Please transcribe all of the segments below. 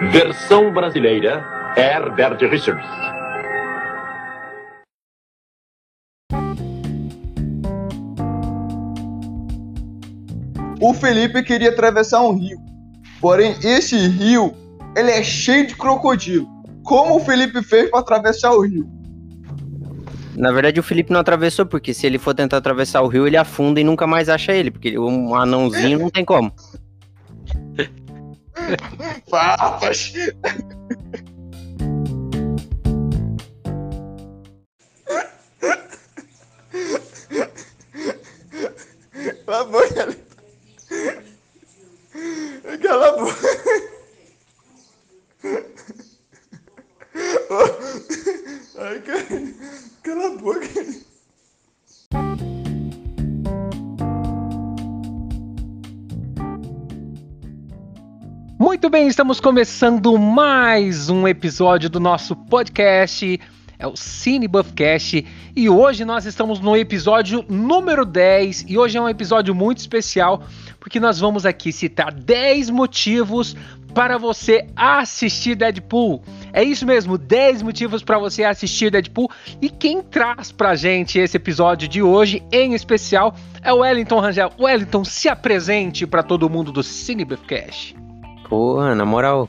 Versão brasileira, Herbert Richards. O Felipe queria atravessar um rio. Porém, esse rio, ele é cheio de crocodilo. Como o Felipe fez para atravessar o rio? Na verdade, o Felipe não atravessou, porque se ele for tentar atravessar o rio, ele afunda e nunca mais acha ele, porque um anãozinho não tem como. Papas! Cala a boca, Cala a boca. Ai, cara. Cala a boca. Muito bem, estamos começando mais um episódio do nosso podcast. É o Cine Buffcast e hoje nós estamos no episódio número 10 e hoje é um episódio muito especial porque nós vamos aqui citar 10 motivos para você assistir Deadpool. É isso mesmo, 10 motivos para você assistir Deadpool. E quem traz pra gente esse episódio de hoje, em especial, é o Wellington Rangel. Wellington, se apresente para todo mundo do Cine Buffcast. Pô, na moral,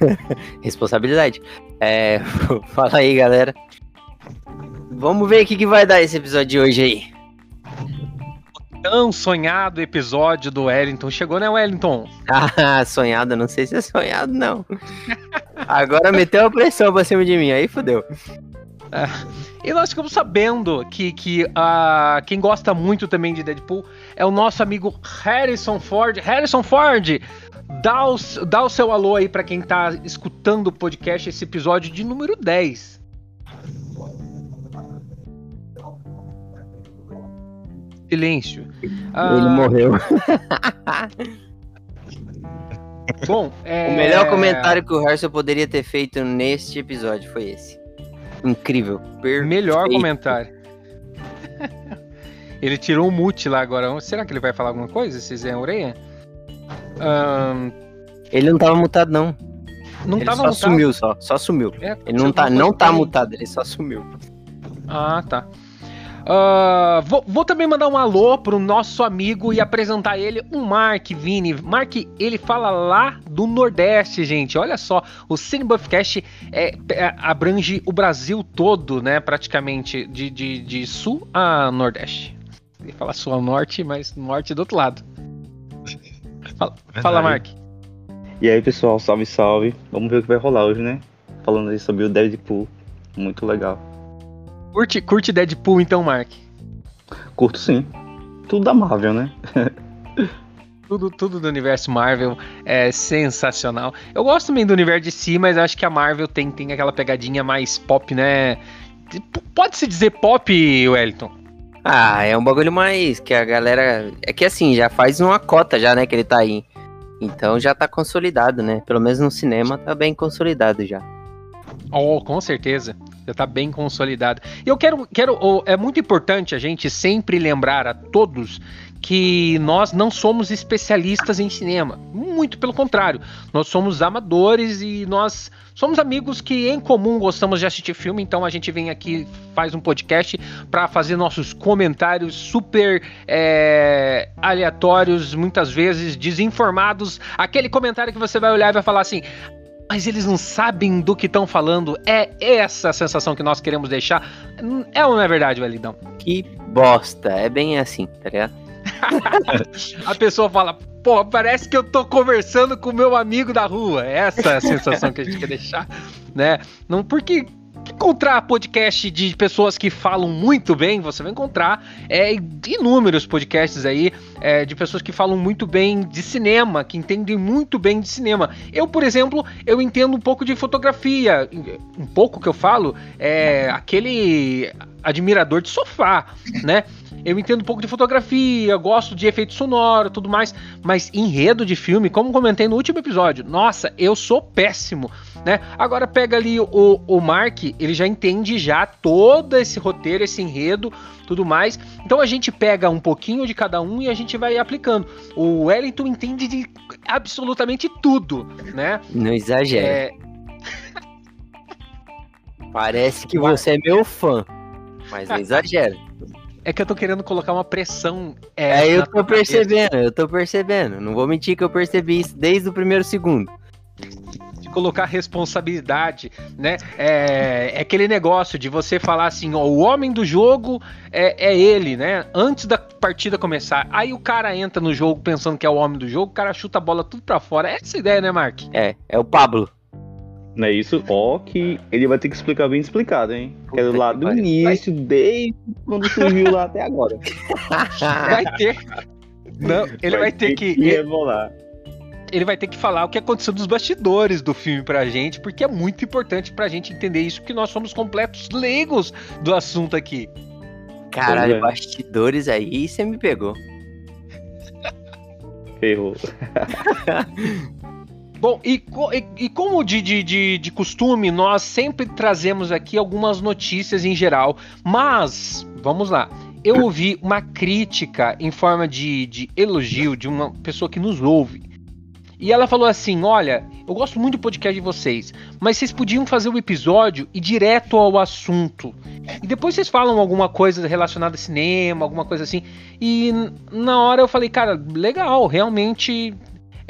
responsabilidade. É, fala aí, galera. Vamos ver o que, que vai dar esse episódio de hoje aí. Tão sonhado episódio do Wellington. Chegou, né, Wellington? Ah, sonhado, não sei se é sonhado, não. Agora meteu a pressão pra cima de mim, aí fodeu. É, e nós ficamos sabendo que, que uh, quem gosta muito também de Deadpool é o nosso amigo Harrison Ford. Harrison Ford, dá o, dá o seu alô aí para quem tá escutando o podcast, esse episódio de número 10. Silêncio. Ah, Ele morreu. Bom, é... o melhor comentário que o Harrison poderia ter feito neste episódio foi esse. Incrível. Perfeito. Melhor comentário. ele tirou um mute lá agora. Será que ele vai falar alguma coisa? Vocês é orelha? Um... Ele não tava mutado, não. Não ele tava só mutado? sumiu, só. Só sumiu. É, ele não tá, não tá mutado, ele só sumiu. Ah, tá. Uh, vou, vou, também mandar um alô pro nosso amigo e apresentar ele, o Mark Vini. Mark, ele fala lá do Nordeste, gente. Olha só, o Cinebuffcast é, é, abrange o Brasil todo, né? Praticamente, de, de, de sul a Nordeste. Ele fala sul a norte, mas norte do outro lado. Fala, fala, Mark. E aí, pessoal, salve, salve. Vamos ver o que vai rolar hoje, né? Falando aí sobre o Deadpool. Muito legal. Curte, curte Deadpool então, Mark? Curto sim. Tudo da Marvel, né? tudo, tudo do universo Marvel é sensacional. Eu gosto também do universo de si, mas acho que a Marvel tem, tem aquela pegadinha mais pop, né? Pode-se dizer pop, Wellington? Ah, é um bagulho mais que a galera. É que assim, já faz uma cota já, né, que ele tá aí. Então já tá consolidado, né? Pelo menos no cinema tá bem consolidado já. Oh, com certeza. Já tá bem consolidado. E eu quero, quero. Oh, é muito importante a gente sempre lembrar a todos que nós não somos especialistas em cinema. Muito pelo contrário. Nós somos amadores e nós somos amigos que em comum gostamos de assistir filme, então a gente vem aqui, faz um podcast para fazer nossos comentários super é, aleatórios, muitas vezes desinformados. Aquele comentário que você vai olhar e vai falar assim: mas eles não sabem do que estão falando. É essa a sensação que nós queremos deixar. É ou não é verdade, Welidão? Que bosta. É bem assim, tá ligado? a pessoa fala, pô, parece que eu tô conversando com o meu amigo da rua. Essa é a sensação que a gente quer deixar, né? Não porque encontrar podcast de pessoas que falam muito bem, você vai encontrar é, inúmeros podcasts aí é, de pessoas que falam muito bem de cinema, que entendem muito bem de cinema. Eu, por exemplo, eu entendo um pouco de fotografia. Um pouco que eu falo é aquele admirador de sofá, né? Eu entendo um pouco de fotografia, gosto de efeito sonoro, tudo mais, mas enredo de filme, como comentei no último episódio, nossa, eu sou péssimo, né? Agora pega ali o, o Mark, ele já entende já todo esse roteiro, esse enredo, tudo mais. Então a gente pega um pouquinho de cada um e a gente vai aplicando. O Wellington entende de absolutamente tudo, né? Não exagera. É, Parece que você é meu fã. Mas não exagera. é que eu tô querendo colocar uma pressão. É, eu na tô tua cabeça. percebendo, eu tô percebendo. Não vou mentir que eu percebi isso desde o primeiro segundo. de colocar responsabilidade, né? É, é aquele negócio de você falar assim, ó, o homem do jogo é, é ele, né? Antes da partida começar. Aí o cara entra no jogo pensando que é o homem do jogo, o cara chuta a bola tudo pra fora. É essa a ideia, né, Mark? É, é o Pablo. Não é isso? Ó, que ele vai ter que explicar bem explicado, hein? Quero Puta lá que do pariu. início, desde quando surgiu lá até agora. Vai ter. Não, ele vai, ter que. Ele, rebolar. ele vai ter que falar o que aconteceu dos bastidores do filme pra gente, porque é muito importante pra gente entender isso, porque nós somos completos leigos do assunto aqui. Caralho, é. bastidores aí, você me pegou. Ferrou. Bom, e, co- e- e como de, de, de, de costume, nós sempre trazemos aqui algumas notícias em geral, mas, vamos lá, eu ouvi uma crítica em forma de, de elogio de uma pessoa que nos ouve. E ela falou assim: Olha, eu gosto muito do podcast de vocês, mas vocês podiam fazer o episódio e ir direto ao assunto. E depois vocês falam alguma coisa relacionada a cinema, alguma coisa assim. E na hora eu falei, cara, legal, realmente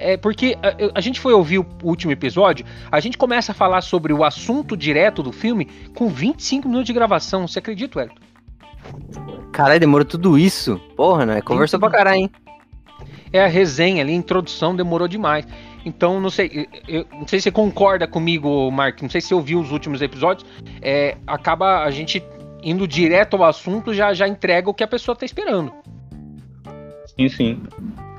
é porque a, a gente foi ouvir o último episódio, a gente começa a falar sobre o assunto direto do filme com 25 minutos de gravação. Você acredita, Wellington? Caralho, demorou tudo isso? Porra, né? Conversou pra caralho, hein? É a resenha ali, a introdução demorou demais. Então, não sei, eu não sei se você concorda comigo, Mark, não sei se você ouviu os últimos episódios, é, acaba a gente indo direto ao assunto, já, já entrega o que a pessoa tá esperando. Sim, sim.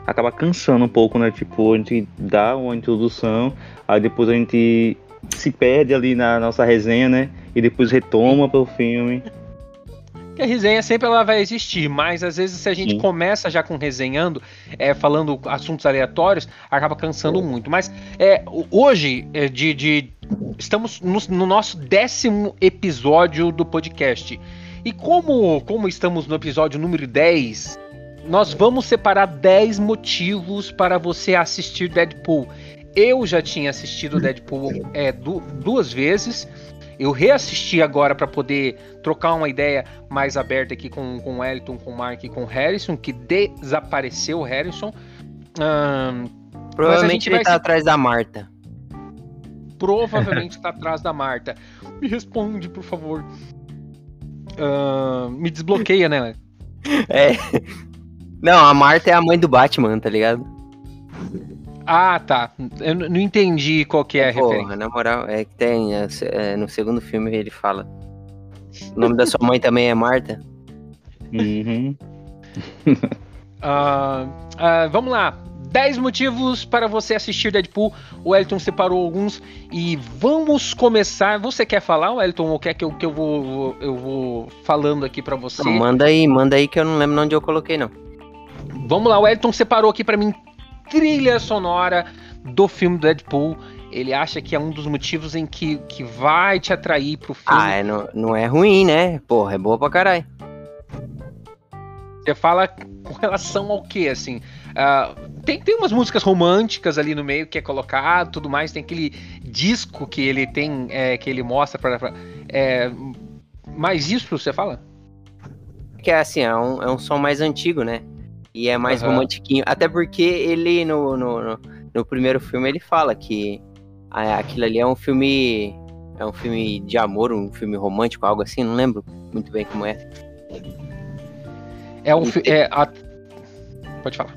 Acaba cansando um pouco, né? Tipo, a gente dá uma introdução, aí depois a gente se perde ali na nossa resenha, né? E depois retoma pro filme. Que a resenha sempre ela vai existir, mas às vezes se a gente Sim. começa já com resenhando, é, falando assuntos aleatórios, acaba cansando muito. Mas é, hoje, é, de, de- estamos no, no nosso décimo episódio do podcast. E como, como estamos no episódio número 10, nós vamos separar 10 motivos para você assistir Deadpool. Eu já tinha assistido Deadpool é, du- duas vezes. Eu reassisti agora para poder trocar uma ideia mais aberta aqui com, com o Elton, com o Mark e com o Harrison, que desapareceu o Harrison. Provavelmente ele tá se- atrás da Marta. provavelmente está atrás da Marta. Me responde, por favor. Ahn, me desbloqueia, né? É. Não, a Marta é a mãe do Batman, tá ligado? Ah, tá. Eu não entendi qual que é a referência. Porra, na moral, é que tem. é, é, no segundo filme ele fala. O nome da sua mãe também é Marta? Uhum. Ah, ah, vamos lá. 10 motivos para você assistir Deadpool. O Elton separou alguns e vamos começar. Você quer falar, Elton, ou quer que eu, que eu, vou, eu vou falando aqui para você? Não, manda aí, manda aí que eu não lembro onde eu coloquei, não. Vamos lá, o Elton separou aqui para mim trilha sonora do filme Deadpool. Ele acha que é um dos motivos em que, que vai te atrair pro filme. Ah, é, não, não é ruim, né? Porra, é boa pra caralho. Você fala com relação ao que, assim? Ah, tem, tem umas músicas românticas ali no meio que é colocado, tudo mais. Tem aquele disco que ele tem, é, que ele mostra pra. pra- é, mas isso você fala? Que é assim, é um, é um som mais antigo, né? E é mais Aham. romantiquinho. Até porque ele, no, no, no, no primeiro filme, ele fala que ah, aquilo ali é um filme. É um filme de amor, um filme romântico, algo assim, não lembro muito bem como é. É um. fi- É, a- Pode falar.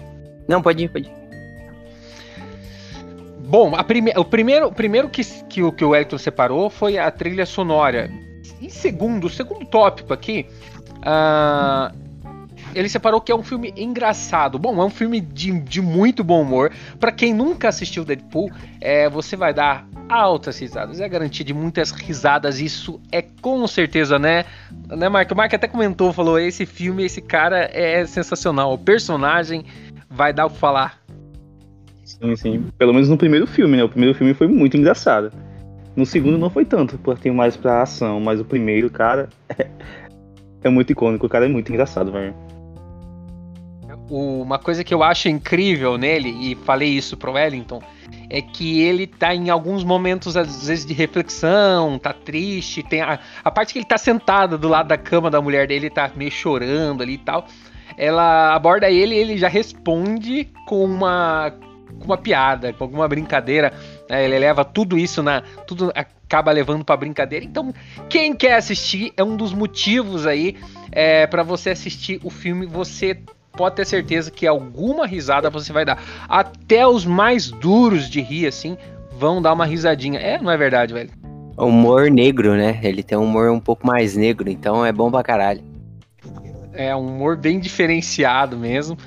Não, pode ir, pode ir. Bom, a prime... o primeiro, o primeiro que, que, o, que o Elton separou foi a trilha sonora. Em segundo, o segundo tópico aqui, ah, ele separou que é um filme engraçado. Bom, é um filme de, de muito bom humor. Pra quem nunca assistiu Deadpool, é, você vai dar altas risadas. É garantia de muitas risadas. Isso é com certeza, né? Né, Mark? O Mark até comentou, falou: esse filme, esse cara é sensacional. O personagem vai dar o que falar. Sim, sim. Pelo menos no primeiro filme, né? O primeiro filme foi muito engraçado. No segundo não foi tanto, porque tem mais pra ação, mas o primeiro, cara, é, muito icônico. O cara é muito engraçado, velho. O- uma coisa que eu acho incrível nele, e falei isso pro Wellington, é que ele tá em alguns momentos, às vezes, de reflexão, tá triste, tem a, a parte que ele tá sentado do lado da cama da mulher dele, tá meio chorando ali e tal. Ela aborda ele e ele já responde com uma, com uma piada, com alguma brincadeira. né? Ele leva tudo isso na. Tudo acaba levando pra brincadeira. Então, quem quer assistir é um dos motivos aí é, para você assistir o filme. Você pode ter certeza que alguma risada você vai dar. Até os mais duros de rir, assim, vão dar uma risadinha. É, não é verdade, velho? Humor negro, né? Ele tem um humor um pouco mais negro, então é bom pra caralho. É um humor bem diferenciado mesmo,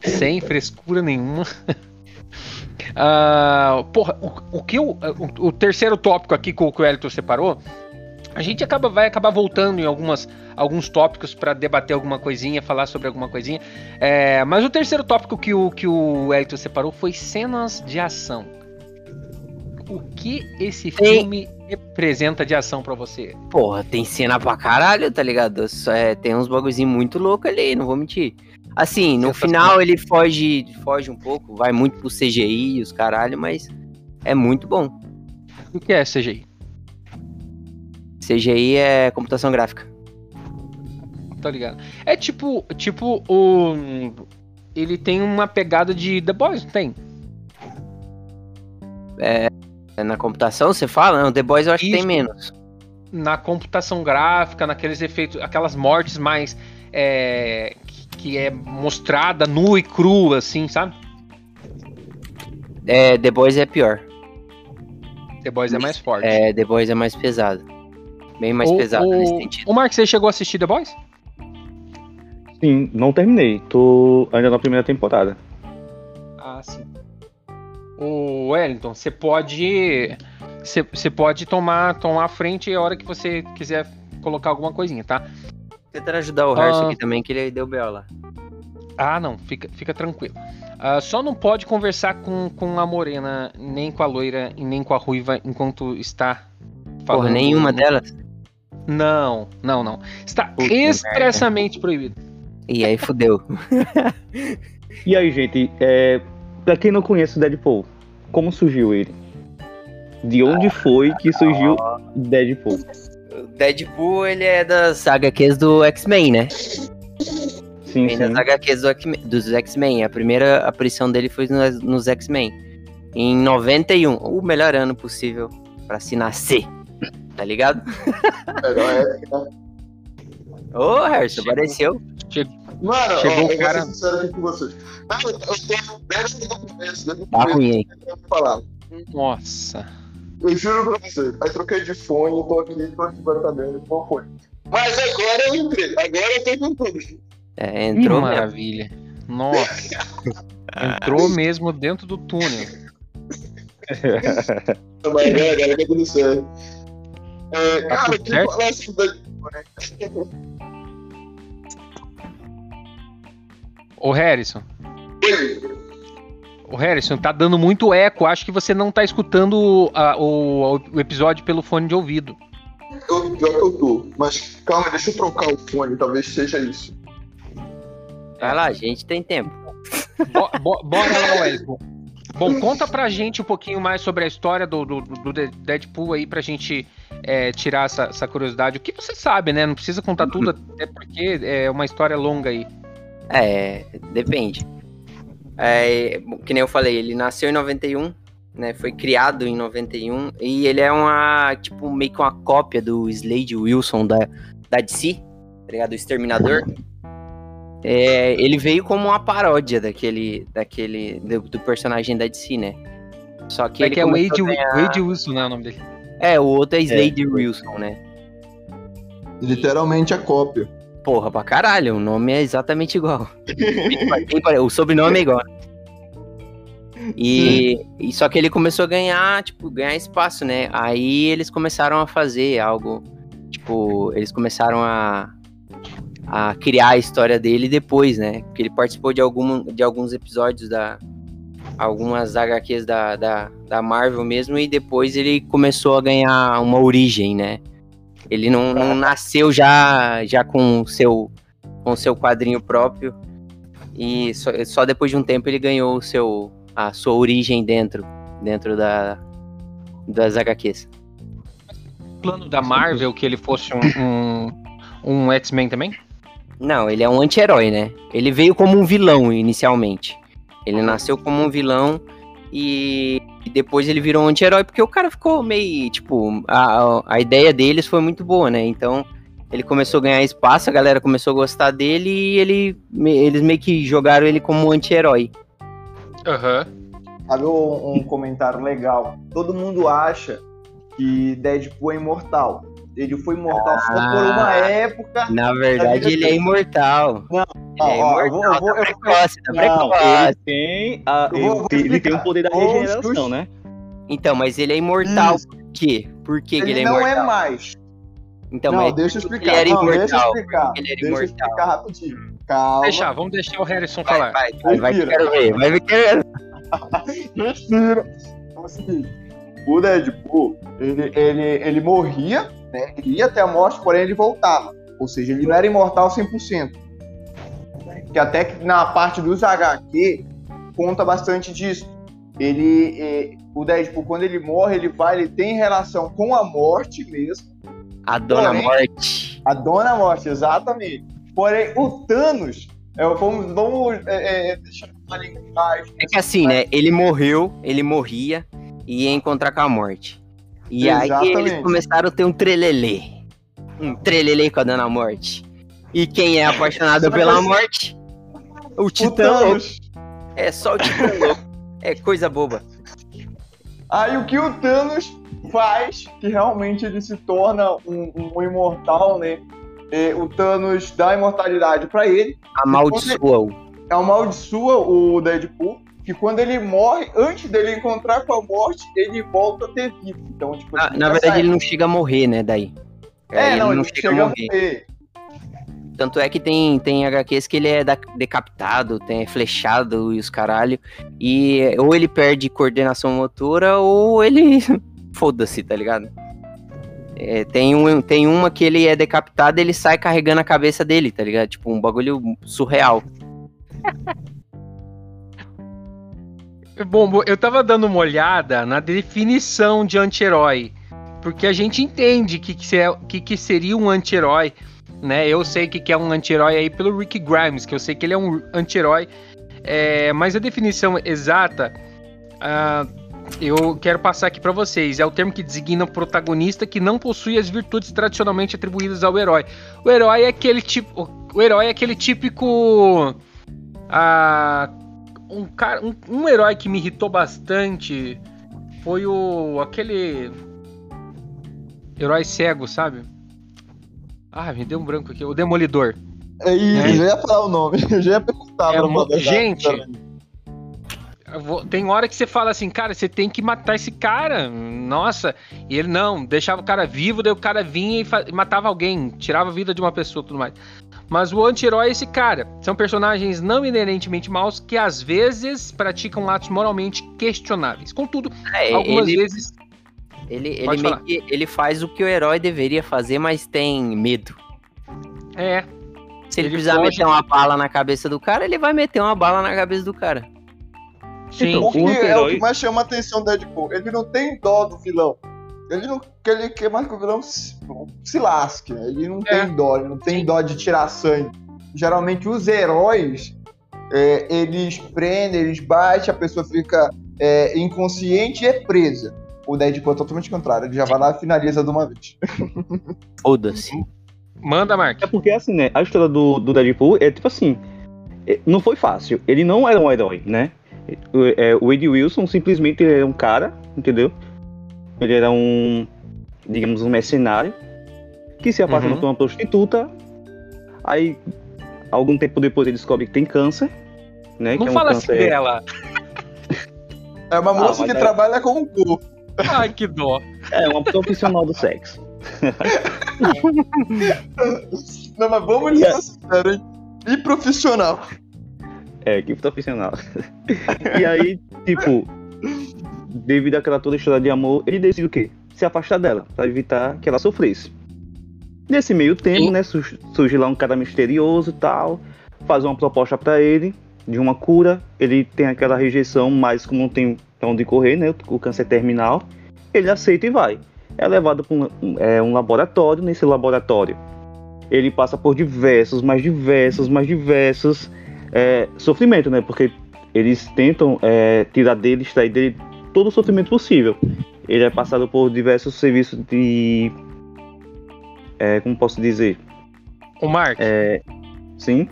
sem frescura nenhuma. Ah, porra, o, o que eu, o, o terceiro tópico aqui que o que o Elton separou, a gente acaba, vai acabar voltando em algumas, alguns tópicos para debater alguma coisinha, falar sobre alguma coisinha. É, mas o terceiro tópico que o, que o Elton separou foi cenas de ação. O que esse Tem- filme representa de ação pra você? Porra, tem cena pra caralho, tá ligado? É, tem uns bagulhozinhos muito loucos ali, não vou mentir. Assim, no final ele foge, foge um pouco, vai muito pro CGI e os caralho, mas é muito bom. O que é CGI? CGI é computação gráfica. Tá ligado? É tipo, tipo o ele tem uma pegada de The Boys, não tem? É Na computação, você fala? Não, The Boys eu acho que Isso. tem menos. Na computação gráfica, naqueles efeitos, aquelas mortes mais é, que, que é mostrada nu e crua, assim, sabe? É, The Boys é pior. The Boys é mais forte. É, The Boys é mais pesado. Bem mais o, pesado o, nesse sentido. O Mark, você chegou a assistir The Boys? Sim, não terminei. Tô ainda na primeira temporada. Ah, sim. O Wellington, você pode. Você, pode tomar, tomar a frente a hora que você quiser colocar alguma coisinha, tá? Tentando ajudar o Harrison Ah. aqui também, que ele deu B.O. lá. Ah, não, fica, fica tranquilo. Ah, só não pode conversar com, com a morena, nem com a loira e nem com a ruiva enquanto está falando. Porra, nenhuma delas. Não, não, não. Está Puta expressamente proibido. E aí fudeu. E aí, gente, é, pra quem não conhece o Deadpool, como surgiu ele? De onde foi que surgiu Deadpool? O Deadpool, ele é das HQs do X-Men, né? Sim, Vem das sim. HQs do dos X-Men. A primeira aparição dele foi nos, nos X-Men. Em 91, o melhor ano possível pra se nascer. Tá ligado? Melhor época. Ô, Harrison, Chegou. apareceu. Mano, Chegou o eu cara- vou ser sincero aqui com vocês. Ah, eu, eu tô desde o começo, desde o Tá ruim aí. Nossa. Eu juro pra você. Aí troquei de fone, tô aqui, tô aqui agora também, bom fone. Mas agora eu entrei, agora eu tô com tudo. É, Que entrou mesmo. maravilha. Nossa. Entrou mesmo dentro do túnel. Mas agora, agora tá tudo certo. É, Tá cara, tudo que assim da Ô Harrison. O Harrison, tá dando muito eco. Acho que você não tá escutando a- o, o episódio pelo fone de ouvido. Eu, pior que eu tô. Mas calma, deixa eu trocar o fone, talvez seja isso. Vai lá, gente, tem tempo. Bo- bo- bora lá, Wellington. Bom, conta pra gente um pouquinho mais sobre a história do, do, do De- Deadpool aí, pra gente é, tirar essa, essa curiosidade. O que você sabe, né? Não precisa contar tudo, até porque é uma história longa aí. É, depende. É, que nem eu falei, ele nasceu em 91, né? Foi criado em 91 e ele é uma, tipo, meio que uma cópia do Slade Wilson da, da DC, tá ligado? O Exterminador. É, ele veio como uma paródia daquele, daquele, do, do personagem da DC, né? Só que É ele que é Wade, ganhar- Wade Wilson, né? O nome dele. É, o outro é Slade Wilson, né? Literalmente a cópia. Porra, pra caralho, o nome é exatamente igual. O sobrenome é igual. E, e só que ele começou a ganhar, tipo, ganhar espaço, né? Aí eles começaram a fazer algo, tipo, eles começaram a, a criar a história dele depois, né? Porque ele participou de, algum, de alguns episódios da algumas HQs da, da, da Marvel mesmo e depois ele começou a ganhar uma origem, né? Ele não, não nasceu já já com o seu com seu quadrinho próprio. E só, só depois de um tempo ele ganhou o seu, a sua origem dentro, dentro da, das HQs. O plano da Marvel que ele fosse um, um, um X-Men também? Não, ele é um anti-herói, né? Ele veio como um vilão inicialmente. Ele nasceu como um vilão e, e depois ele virou um anti-herói porque o cara ficou meio, tipo, a, a ideia deles foi muito boa, né? Então ele começou a ganhar espaço, a galera começou a gostar dele e ele, me- eles meio que jogaram ele como um anti-herói. Aham. Sabe um, um comentário legal? Todo mundo acha que Deadpool é imortal. Ele foi imortal só por uma Ah. época. Na verdade, ele é imortal. Não, ele é ó, imortal, vou- eu vou- tá eu- precoce, tá Não, precoce. Ele tem, a, Eu vou- ele, ele tem o poder da regeneração, né? Então, mas ele é imortal Isso. por quê? Por que, Ele, ele é não imortal? é mais. Então, não, mas deixa eu explicar. Ele era não, deixa eu imortal. explicar. Ele era Deixa eu imortal. explicar rapidinho. Calma. Deixar, vamos deixar o Harrison Vai, falar. vai, vai, vai que quero ver. Vai ver que quero Respira. Então, é o seguinte, o Deadpool, ele, ele, ele morria, né? Ele ia até a morte, porém ele voltava. Ou seja, ele não era imortal 100%. Que até que na parte dos HQ conta bastante disso. Ele, eh, o Deadpool, quando ele morre, ele vai, ele tem relação com a morte mesmo. A Dona Porém- Morte. A Dona Morte, exatamente. Porém, o Thanos, é, vamos, vamos é, é, deixar uma linguagem. É que assim, né? Ele morreu, ele morria e ia encontrar com a morte. E aí Exatamente. eles começaram a ter um trelelê. Um trelelê com a Dona Morte. E quem é apaixonado pela morte? O Titã louco. É só o Titã louco. É coisa boba. Aí o que o Thanos faz, que realmente ele se torna um, um imortal, né? É, o Thanos dá imortalidade pra ele, Amaldiçoa-o. amaldiçoa o Deadpool, que quando ele morre, antes dele encontrar com a morte, ele volta a ter vida. Então, tipo, Ah, na verdade, é- ele não chega a morrer, né? Daí. É, Aí não, ele ele chega a morrer. Tanto é que tem, tem HQs que ele é da- decapitado, tem é flechado e os caralho. E ou ele perde coordenação motora ou ele. Foda-se, tá ligado? É, tem, um, tem uma que ele é decapitado e ele sai carregando a cabeça dele, tá ligado? Tipo, um bagulho surreal. Bom, eu tava dando uma olhada na definição de anti-herói. Porque a gente entende que, que, se- que, que seria um anti-herói, né? Eu sei que, que é um anti-herói aí pelo Rick Grimes, que eu sei que ele é um anti-herói. É, mas a definição exata, ah, eu quero passar aqui pra vocês. É o termo que designa um protagonista que não possui as virtudes tradicionalmente atribuídas ao herói. O herói é aquele tipo, o herói é aquele típico ah, um cara, um, um herói que me irritou bastante foi o aquele herói cego, sabe? Ah, me deu um branco aqui, o Demolidor. É isso, É. eu já ia falar o nome, eu já ia perguntar É, pra verdade, gente. Eu vou- Tem hora que você fala assim, cara, você tem que matar esse cara. Nossa, e ele não, deixava o cara vivo, daí o cara vinha e matava alguém, tirava a vida de uma pessoa e tudo mais. Mas o anti-herói é esse cara. São personagens não inerentemente maus que às vezes praticam atos moralmente questionáveis. Contudo, É, algumas ele, vezes ele, ele, Pode ele faz o que o herói deveria fazer, mas tem medo. é, Se ele, Ele precisar foge- meter uma bala na cabeça do cara, ele vai meter uma bala na cabeça do cara. Sim. Então, O que o é o que mais chama a atenção do Deadpool. Ele não tem dó do vilão. Ele não ele quer mais que o vilão se, se lasque, né? Ele não É. tem dó, ele não tem Sim. dó de tirar sangue. Geralmente os heróis, é, eles prendem, eles batem, a pessoa fica é, inconsciente e é presa. O Deadpool é totalmente contrário, ele já vai lá e finaliza de uma vez. Foda-se. Manda, Mark. É porque, assim, né? A história do, do Deadpool é tipo assim. é, Não foi fácil. Ele não era um herói, né? O, é, o Wade Wilson simplesmente era um cara, entendeu? Ele era um, digamos, um mercenário que se apaixonou Uhum. por uma prostituta. Aí, algum tempo depois, ele descobre que tem câncer, né? Não que é um fala assim câncer- dela. É uma moça mas que é- trabalha com o corpo. Ai, que dó. É, uma profissional do sexo. Não, mas vamos ser sinceros, hein? E profissional. É, que profissional. e aí, tipo, devido àquela toda história de amor, ele decide o quê? Se afastar dela, pra evitar que ela sofresse. Nesse meio tempo, Sim. né, surge, lá um cara misterioso e tal, faz uma proposta pra ele, de uma cura, ele tem aquela rejeição, mas como não tem pra onde correr, né? O câncer terminal, ele aceita e vai. É levado para um, é, um laboratório, nesse laboratório ele passa por diversos, mais diversos, mais diversos é, sofrimentos, né? Porque eles tentam é, tirar dele, extrair dele todo o sofrimento possível. Ele é passado por diversos serviços de. É, como posso dizer? O Mark, É, sim.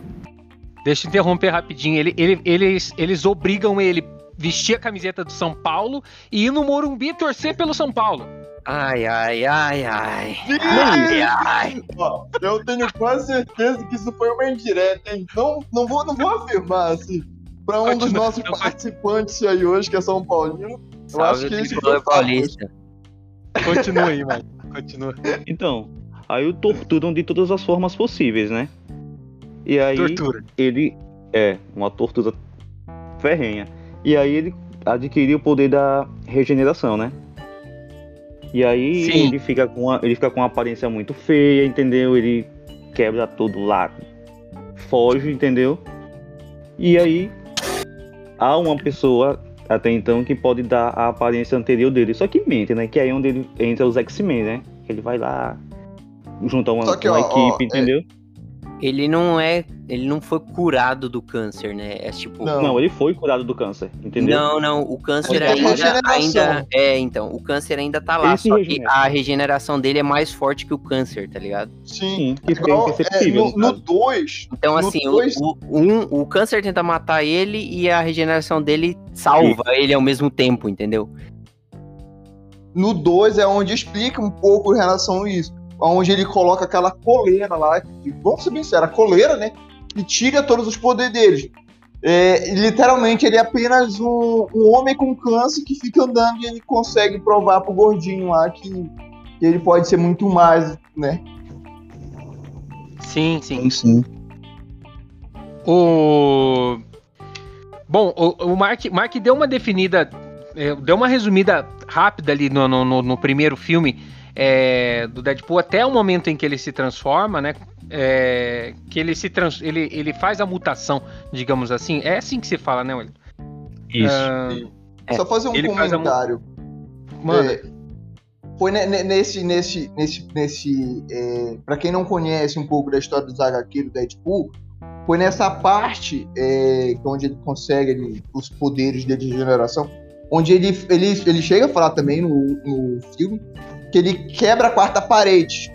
deixa eu interromper rapidinho. Ele, ele- eles, eles obrigam ele vestir a camiseta do São Paulo e ir no Morumbi torcer pelo São Paulo. Ai, ai, ai, ai. Ai, ai. Ó, eu tenho quase certeza que isso foi uma indireta, hein? Não, não, vou, não vou afirmar, assim. Pra um dos nossos participantes aí hoje, que é São Paulino, eu acho que esse foi paulista. Continua aí, Mark. Continua. Então, aí o torturam de todas as formas possíveis, né? E aí Tortura. ele é uma tortura ferrenha. E aí ele adquire o poder da regeneração, né? E aí Sim. ele fica com uma, ele fica com uma aparência muito feia, entendeu? Ele quebra tudo lá, foge, entendeu? E aí há uma pessoa até então que pode dar a aparência anterior dele, só que mente, né? Que é aí onde ele entra os X-Men, né? Que ele vai lá junto a uma, que, uma ó, ó, equipe, é- entendeu? Ele não é. Ele não foi curado do câncer, né? É tipo. Não. Não, ele foi curado do câncer, entendeu? Não, não, o câncer tem ainda, ainda. É, então, o câncer ainda tá lá, Ele só que a regeneração dele é mais forte que o câncer, tá ligado? Sim. Sim, Igual, é, imperceptível. no 2, Então, No assim, o, dois- o, um, o câncer tenta matar ele e a regeneração dele salva ele ao mesmo tempo, entendeu? no 2 é onde explica um pouco em relação a isso. Onde ele coloca aquela coleira lá, que, vamos ser bem sinceros, a coleira, né? E tira todos os poderes deles. É, e literalmente ele é apenas um, um homem com câncer que fica andando e ele consegue provar pro gordinho lá que, que ele pode ser muito mais, né? Sim, sim. sim. O. Bom, o, o Mark, Mark deu uma definida, é, deu uma resumida rápida ali no, no- no primeiro filme é, do Deadpool, até o momento em que ele se transforma, né? é, que ele se trans, ele, ele faz a mutação, digamos assim. É assim que se fala, né, Wellington? Isso. Ah, É, Só fazer um ele faz a mu- comentário. mano, É, foi ne- ne- nesse, nesse, nesse, nesse, é, para quem não conhece um pouco da história dos HQ do Deadpool, foi nessa parte é, que onde ele consegue ali, os poderes de regeneração, onde ele, ele, ele chega a falar também no, no filme que ele quebra a quarta parede,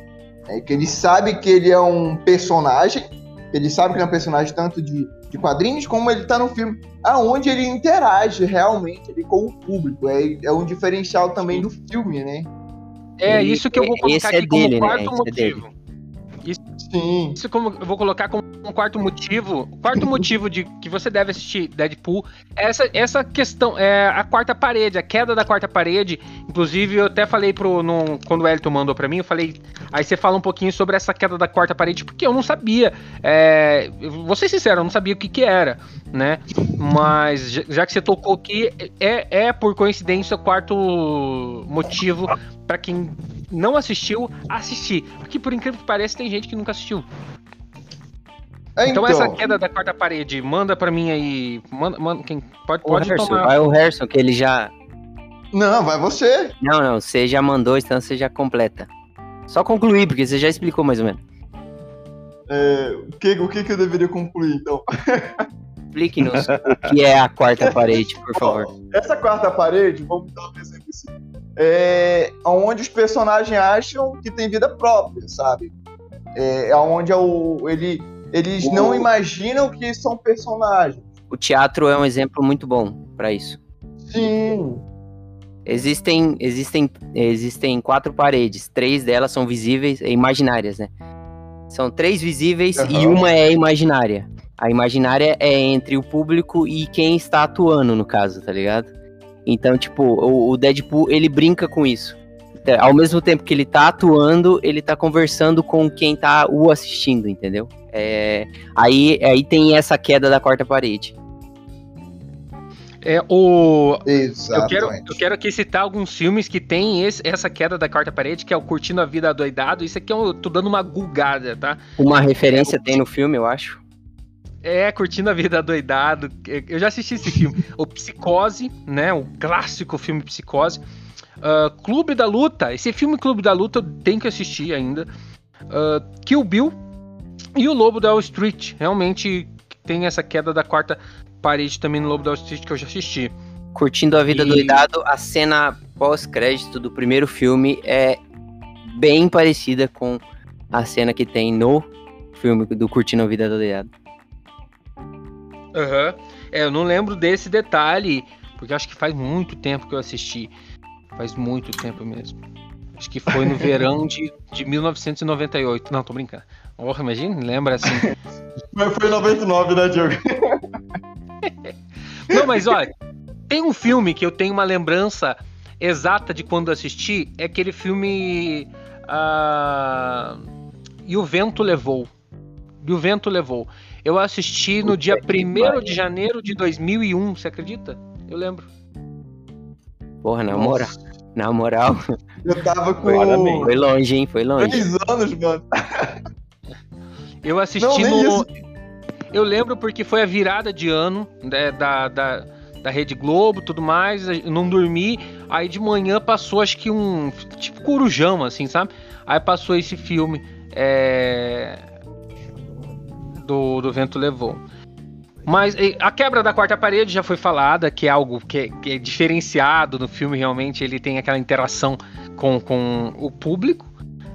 né, que ele sabe que ele é um personagem, ele sabe que ele é um personagem tanto de, de quadrinhos como ele tá no filme, aonde ele interage realmente ali com o público. É, é um diferencial também do filme, né? é ele- isso que eu vou colocar esse é aqui como dele, né? quarto é dele. motivo. Sim. Isso como eu vou colocar como um quarto motivo. Quarto motivo de que você deve assistir Deadpool é essa, essa questão, é a quarta parede, a queda da quarta parede. Inclusive, eu até falei pro. No, quando o Elton mandou pra mim, eu falei. Aí você fala um pouquinho sobre essa queda da quarta parede, porque eu não sabia. É, vou ser sincero, eu não sabia o que, que era, né? Mas já, que você tocou aqui, é, é por coincidência o quarto motivo pra quem não assistiu, assistir. Porque por incrível que pareça, tem gente que nunca assistiu. É, Então, essa queda da quarta parede, manda pra mim aí. Manda, manda quem pode, O pode Harrison, tomar. vai o Harrison, que ele já. Não, vai você. Não, não, você já mandou, então você já completa. Só concluir, porque você já explicou mais ou menos. É, o, que, o que, que eu deveria concluir, então? Explique-nos o que é a quarta parede, por favor. Essa quarta parede, vamos dar um exemplo assim, é onde os personagens acham que tem vida própria, sabe? É onde é o, ele, eles O- não imaginam que são personagens. O teatro é um exemplo muito bom pra isso. Sim. Existem, existem, existem quatro paredes. Três delas são visíveis, é, imaginárias, né? São três visíveis e Aham. uma é imaginária. A imaginária é entre o público e quem está atuando, no caso, tá ligado? Então, tipo, o, o Deadpool, ele brinca com isso. Então, Ao mesmo tempo que ele tá atuando, ele tá conversando com quem tá o assistindo, entendeu? É, aí, aí tem essa queda da quarta parede. É, o, eu, quero, eu quero aqui citar alguns filmes que tem esse- essa queda da quarta parede, que é o Curtindo a Vida Doidado. Isso aqui eu tô dando uma gulgada, tá? Uma referência tem no filme, eu acho. É, curtindo a vida doidado. Eu já assisti esse filme. O Psicose, né? O clássico filme Psicose. Uh, Clube da Luta. Esse filme Clube da Luta eu tenho que assistir ainda. Uh, Kill Bill e o Lobo da Wall Street. Realmente tem essa queda da quarta parede também no Lobo da Wall Street que eu já assisti. Curtindo a vida E- doidado, a cena pós-crédito do primeiro filme é bem parecida com a cena que tem no filme do Curtindo a Vida Doidado. Aham. É, eu não lembro desse detalhe, porque acho que faz muito tempo que eu assisti. Faz muito tempo mesmo. Acho que foi no verão de, de 1998. Não, tô brincando. Porra, imagina, lembra assim. Mas foi em 99, né, Diogo? Não, mas olha, tem um filme que eu tenho uma lembrança exata de quando assisti, é aquele filme. ah, E o Vento Levou. E o Vento Levou. Eu assisti no dia 1 de janeiro de 2001, você acredita? Eu lembro. Porra, na moral. Na moral, Eu tava com Parabéns. foi longe, hein? Foi longe. três anos, mano. Eu assisti Não, nem no. isso. Eu lembro porque foi a virada de ano né, da, da, da Rede Globo tudo mais. Não dormi. Aí de manhã passou, acho que um. Tipo corujão, assim, sabe? Aí passou esse filme. é, do, do Vento Levou. Mas a quebra da quarta parede já foi falada, que é algo que é, que é diferenciado no filme, realmente. Ele tem aquela interação com, com o público.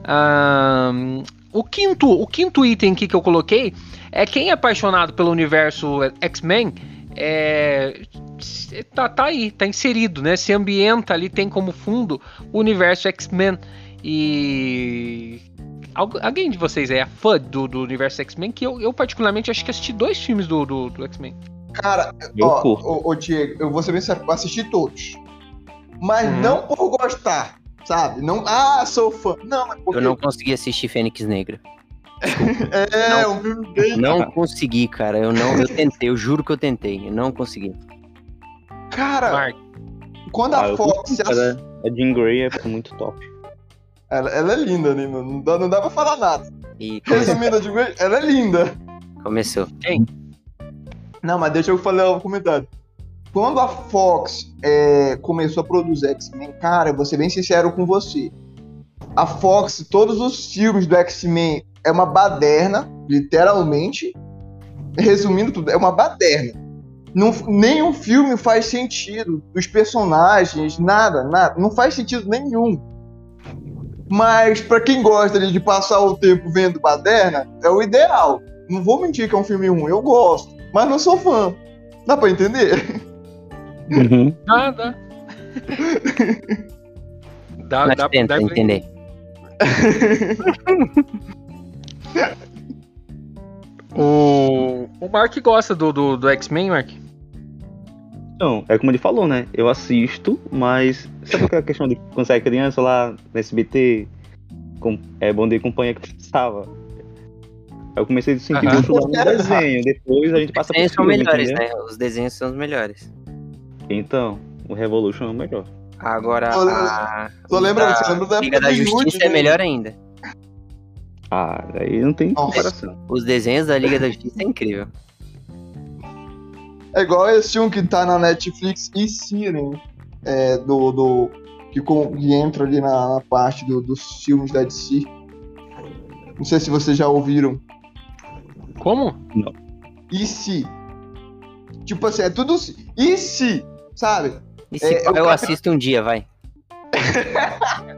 Ahn, o quinto, o quinto item aqui que eu coloquei é quem é apaixonado pelo universo X-Men é, tá, tá aí, tá inserido, né? Se ambienta ali, tem como fundo o universo X-Men. E. Algu- Alguém de vocês é fã do, do universo X-Men? Que eu, eu, particularmente, acho que assisti dois filmes do, do, do X-Men. Cara, Eu ó, ô, ô, Diego, eu vou ser bem sério, eu assisti todos. Mas Uhum. não por gostar, sabe? Não, ah, sou fã. Não, mas porque Eu não consegui assistir Fênix Negra. é não. um filme bem. Não consegui, cara. Eu não, eu tentei, eu juro que eu tentei. Eu não consegui. Cara, Mark. quando Ah, a eu Fox. curto, cara. A Jean Grey é muito top. Ela, ela é linda, né, mano? Não dá, não dá pra falar nada. E. Resumindo, digo, ela é linda. começou. Não, mas deixa eu falar um comentário. Quando a Fox é, começou a produzir X-Men, cara, eu vou ser bem sincero com você. A Fox, todos os filmes do X-Men é uma baderna, literalmente. Resumindo tudo, é uma baderna. Não, nenhum filme faz sentido. Os personagens, nada, nada. Não faz sentido nenhum. Mas pra quem gosta de passar o tempo vendo baderna, é o ideal. Não vou mentir que é um filme ruim, eu gosto. Mas não sou fã. Dá pra entender? Uhum. Ah, dá. dá, dá, tenta dá pra entender. O, o Mark gosta do, do, do X-Men, Mark? Então, é como ele falou, né? Eu assisto, mas. Sabe aquela questão de quando é criança lá no SBT? Com, é bom de companhia que passava. Aí eu comecei a sentir Aham. gosto lá no desenho. Depois a gente Os passa desenhos são filme, melhores, entendeu? né? Os desenhos são os melhores. Então, o Revolution é o melhor. Agora, Só lembra- a Só lembra, da você lembra da Liga da Justiça é né? melhor ainda. Ah, aí não tem Nossa. comparação. Os desenhos da Liga da Justiça é incrível. É igual esse um que tá na Netflix e Siren, é, do, do que, com- que entra ali na, na parte do- dos filmes da DC. Não sei se vocês já ouviram. Como? E se? Tipo assim, é tudo. E se? Sabe? E se É, eu- eu assisto um dia, vai.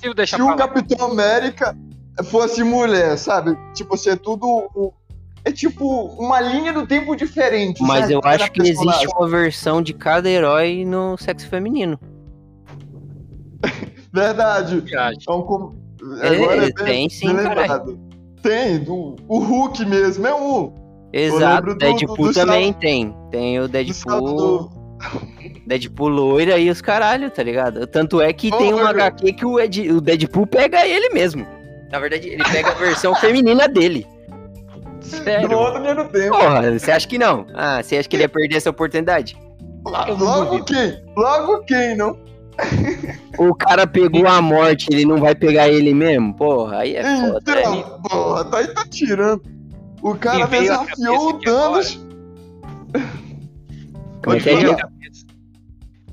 Se deixar Se o. Capitão América fosse mulher, sabe? Tipo assim, é tudo. o- É tipo uma linha do tempo diferente. Mas sabe? eu acho que existe uma versão de cada herói no sexo feminino. Verdade. Então, como... É, Agora bem- tem sim, bem. Tem, do, o Hulk mesmo, é um. Exato, Deadpool do- do também sábado- tem. Tem o Deadpool, Deadpool loira e os caralho, tá ligado? Tanto é que Ô, tem um Rodrigo. HQ que o, Ed- o Deadpool pega ele mesmo. Na verdade, ele pega a versão feminina dele. Do Sério? outro linha do tempo. Porra, você acha que não? Ah, você acha que ele ia perder essa oportunidade? Logo quem? Logo quem, não? O cara pegou a morte, ele não vai pegar ele mesmo? Porra, aí é foda. Então, porra, tá aí tá tirando. O cara desafiou o Thanos. Como é que é, Me veio, falar. à cabeça,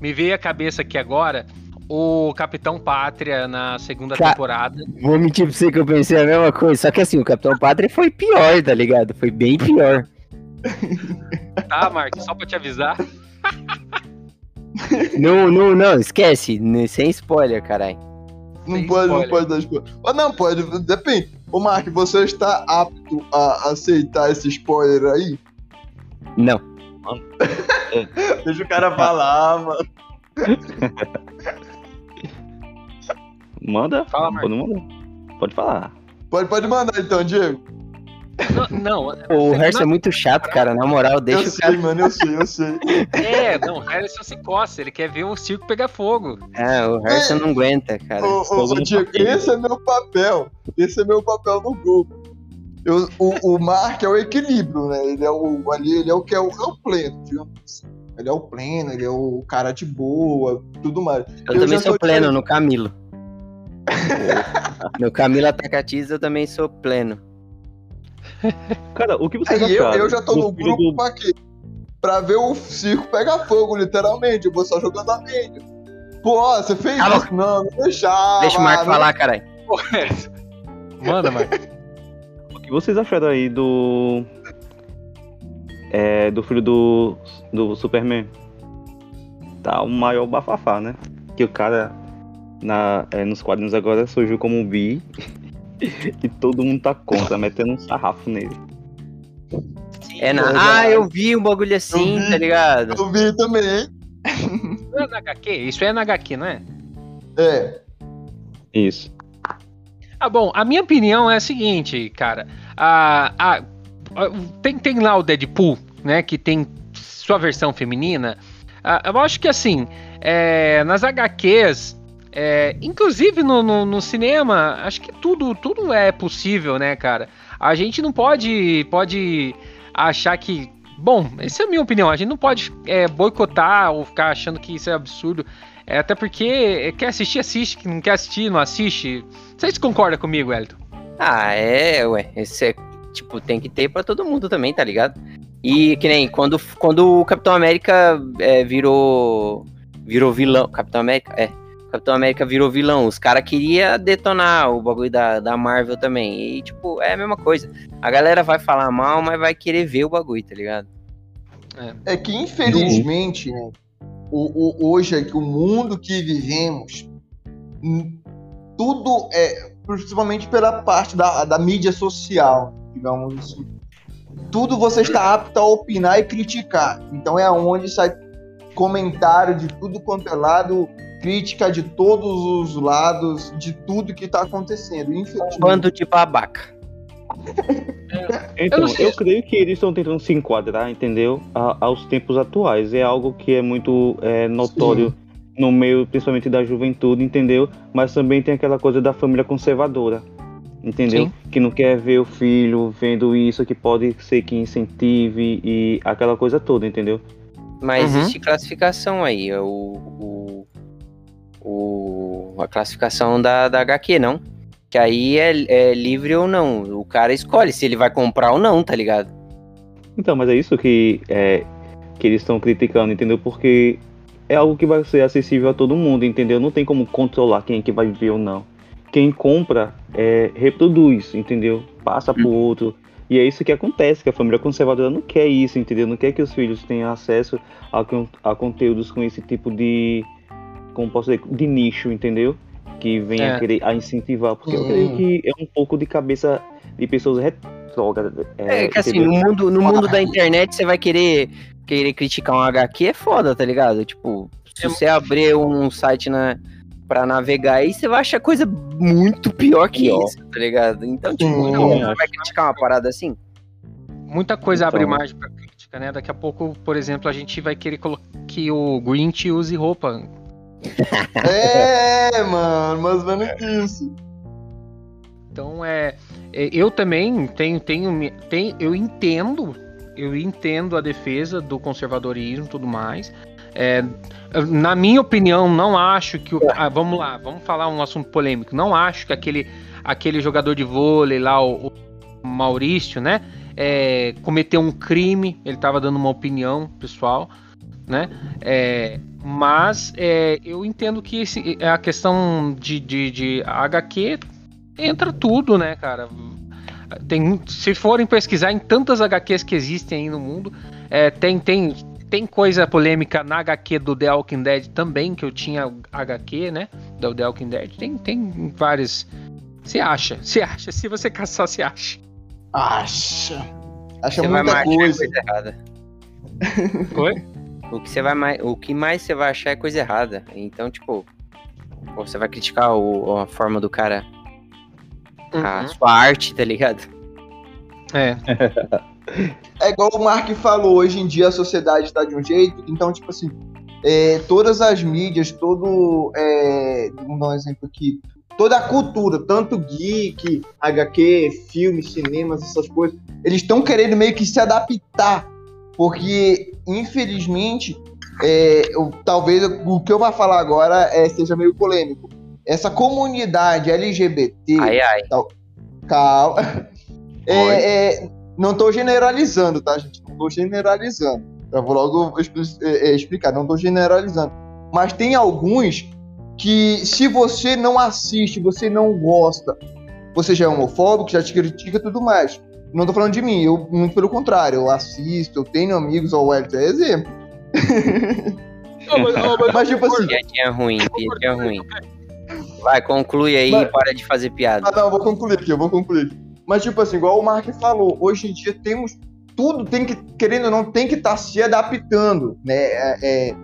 me veio à cabeça aqui agora o Capitão Pátria na segunda Ca- temporada. Vou mentir pra você que eu pensei a mesma coisa. Só que assim, o Capitão Pátria foi pior, tá ligado? Foi bem pior. Tá, Mark? Só pra te avisar. Não, não, não, esquece. né, Sem spoiler, caralho. Não Sem pode, não spoiler. pode dar spoiler. Ou não, pode, depende. Ô, Mark, você está apto a aceitar esse spoiler aí? Não. Deixa o cara falar, mano. Manda? Fala. Pode mandar. Pode falar. Pode, pode mandar então, Diego. Não, não. O Harrison é muito chato, cara. Na moral, deixa eu o cara. sei, mano, eu sei, eu sei. É, não, o Harrison se coça, ele quer ver o circo pegar fogo. Ah, o Harrison não aguenta, cara. Ô, Diego, esse é meu papel. Esse é meu papel no grupo. Eu, o, o Mark é o equilíbrio, né? Ele é o, ali, ele é o que é o, é o pleno, digamos assim. Ele é o pleno, ele é o cara de boa, tudo mais. Eu, eu também sou pleno diferente. no Camilo. no Camilo Atacatiz eu também sou pleno. Cara, o que vocês Aí eu, acharam? eu já tô no grupo do- pra quê? Pra ver o circo pegar fogo, literalmente. Eu vou só jogando a média. Pô, você fez Cala a isso? Não, não deixava. Deixa o Marco não- falar, caralho. Harrison. Manda, Mark. O que vocês acharam aí do. É, do filho do. do Superman? Tá o maior bafafá, né? Que o cara na, é, nos quadrinhos agora surgiu como um bi e todo mundo tá contra, metendo um sarrafo nele. É na... Ah, eu vi um bagulho assim, vi. tá ligado? Eu vi também. Não é na HQ? Isso é na HQ, não é? É. Isso. Ah, bom, a minha opinião é a seguinte, cara. A, a, a- tem, tem lá o Deadpool, né? Que tem sua versão feminina. Ah, eu acho que assim, é, nas HQs, é, inclusive no, no, no cinema, acho que tudo, tudo é possível, né, cara? A gente não pode, pode achar que. Bom, essa é a minha opinião. A gente não pode é, boicotar ou ficar achando que isso é absurdo. É, até porque é, quer assistir, assiste. que Não quer assistir, não assiste. Vocês concordam comigo, Elton? Ah, é, ué. Esse é, tipo, tem que ter pra todo mundo também, tá ligado? E que nem quando, quando o Capitão América é, virou. Virou vilão. Capitão América? É. Capitão América virou vilão. Os caras queriam detonar o bagulho da, da Marvel também. E, tipo, é a mesma coisa. A galera vai falar mal, mas vai querer ver o bagulho, tá ligado? É que, infelizmente, né, o, o- hoje é que o mundo que vivemos, hum, tudo é, principalmente pela parte da, da mídia social, digamos assim. Tudo você está apto a opinar e criticar. Então é onde sai comentário de tudo quanto é lado, crítica de todos os lados, de tudo que está acontecendo. Um Infelizmente. bando de babaca. Então, não eu, sei. creio que eles estão tentando se enquadrar, entendeu? A- aos tempos atuais. É algo que é muito é, notório no meio, principalmente da juventude, entendeu? Mas também tem aquela coisa da família conservadora, entendeu? Sim. Que não quer ver o filho vendo isso, que pode ser que incentive e aquela coisa toda, entendeu? Mas Uhum. existe classificação aí. é O, o, o- a classificação da, da HQ, não? Que aí é, é livre ou não. O cara escolhe se ele vai comprar ou não, tá ligado? Então, mas é isso que, é, que eles estão criticando, entendeu? Porque é algo que vai ser acessível a todo mundo, entendeu? Não tem como controlar quem é que vai ver ou não. Quem compra é, reproduz, entendeu? Passa pro outro. E é isso que acontece, que a família conservadora não quer isso, entendeu? Não quer que os filhos tenham acesso a, a conteúdos com esse tipo de. Como posso dizer? De nicho, entendeu? Que venha É. a querer a incentivar. Porque eu Hum. creio que é um pouco de cabeça de pessoas retrógradas. É, que assim, entendeu? no mundo, no mundo da internet, você vai querer, querer criticar um HQ, é foda, tá ligado? Tipo, se É você abrir um site na, pra navegar aí, você vai achar coisa muito pior que Pior. isso, tá ligado? Então, tipo, Sim, não, eu você acho. vai criticar uma parada assim? Muita coisa Então. abre margem pra crítica, né? Daqui a pouco, por exemplo, a gente vai querer que o Grinch use roupa. É, mano, mais ou menos isso. Então é, é, eu também tenho, tenho, tenho, eu entendo, eu entendo a defesa do conservadorismo, e tudo mais. É, na minha opinião, não acho que o, ah, vamos lá, vamos falar um assunto polêmico. Não acho que aquele, aquele jogador de vôlei lá, o, o Maurício, né? é, cometeu um crime, ele estava dando uma opinião pessoal, né? É, mas é, eu entendo que esse, a questão de, de, de HQ entra tudo, né, cara? Tem, se forem pesquisar em tantas HQs que existem aí no mundo, é, tem, tem, tem coisa polêmica na HQ do The Walking Dead também, que eu tinha HQ, né? Do The Walking Dead. Tem, tem várias. Se acha, se acha. Se você caçar, se acha. Acha. Acha Você muita coisa. coisa errada. Oi? O que você vai mais, o que mais você vai achar é coisa errada. Então, tipo, você vai criticar o- a forma do cara, a Uhum. sua arte, tá ligado? É. É igual o Mark falou, hoje em dia a sociedade está de um jeito, então, tipo assim, é, todas as mídias, todo. É, vamos dar um exemplo aqui. Toda a cultura, tanto geek, HQ, filmes, cinemas, essas coisas, eles estão querendo meio que se adaptar. Porque, infelizmente, é, eu- talvez o que eu vou falar agora é, seja meio polêmico. Essa comunidade LGBT. Ai, ai. Calma. É, é, não tô generalizando, tá, gente? Não tô generalizando. Eu vou logo é, é, explicar, não tô generalizando. Mas tem alguns que, se você não assiste, você não gosta, você já é homofóbico, já te critica e tudo mais. Não tô falando de mim, eu, muito pelo contrário, eu assisto, eu tenho amigos, ó, o Wellington é exemplo. Mas, tipo assim, Piadinha ruim, piadinha ruim. Vai, conclui aí Mas- e para de fazer piada. Ah, não, eu vou concluir aqui, eu vou concluir. aqui. Mas, tipo assim, igual o Mark falou, hoje em dia temos. Tudo tem que, querendo ou não, tem que estar se adaptando, né? é, é,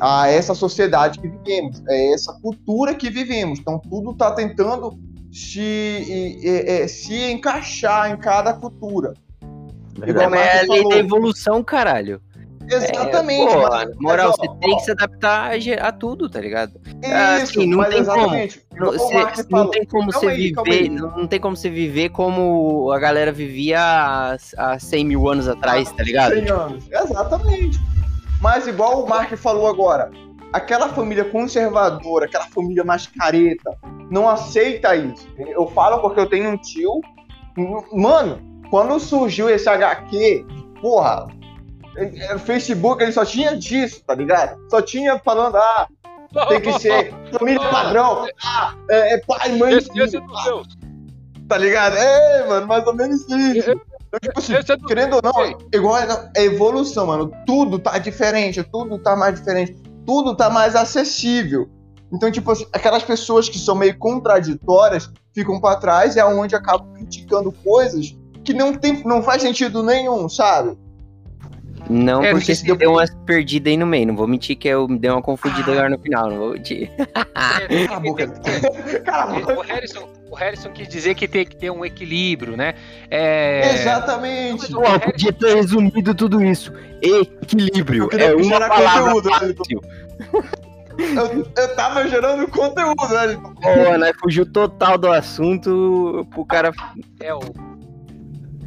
a essa sociedade que vivemos, a essa cultura que vivemos. Então, tudo está tentando se, e- e- é, se encaixar em cada cultura. Igual é a Mark lei falou. da evolução, caralho. Exatamente. É, Pô, mas- moral, mas, ó, você tem que se adaptar a, a tudo, tá ligado? Isso, assim, não mas tem exatamente. Não, Igual o você- Mark não tem como Calma você aí, calma viver, não, não tem como você viver como a galera vivia há, há 100 mil anos atrás, tá ligado? 100 anos. Exatamente. Mas igual o Mark falou agora, aquela família conservadora, aquela família mais careta, não aceita isso. Eu falo porque eu tenho um tio. Mano, quando surgiu esse HQ, porra, é- é, Facebook ele só tinha disso, tá ligado? Só tinha falando, ah, tem que ser família padrão, ah, é, é pai, mãe, Esse, filho, esse é do tá ligado? É, mano, mais ou menos isso. Então, tipo assim, é do querendo ou não, igual é é evolução, mano. Tudo tá diferente, tudo tá mais diferente, tudo tá mais acessível. Então, tipo assim, aquelas pessoas que são meio contraditórias ficam pra trás e é onde acabam criticando coisas que não, tem, não faz sentido nenhum, sabe? Não, É, porque você se deu umas perdidas aí no meio. Não vou mentir que eu dei uma confundida agora no final. Não vou mentir. Cala a boca. Cala a boca. O Harrison, o Harrison quis dizer que tem que ter um equilíbrio, né? É... Exatamente. Pô, podia ter resumido tudo isso. Equilíbrio. É uma palavra conteúdo, fácil. Eu, eu tava gerando conteúdo, né? Pô, né? Fugiu total do assunto pro cara. É, o,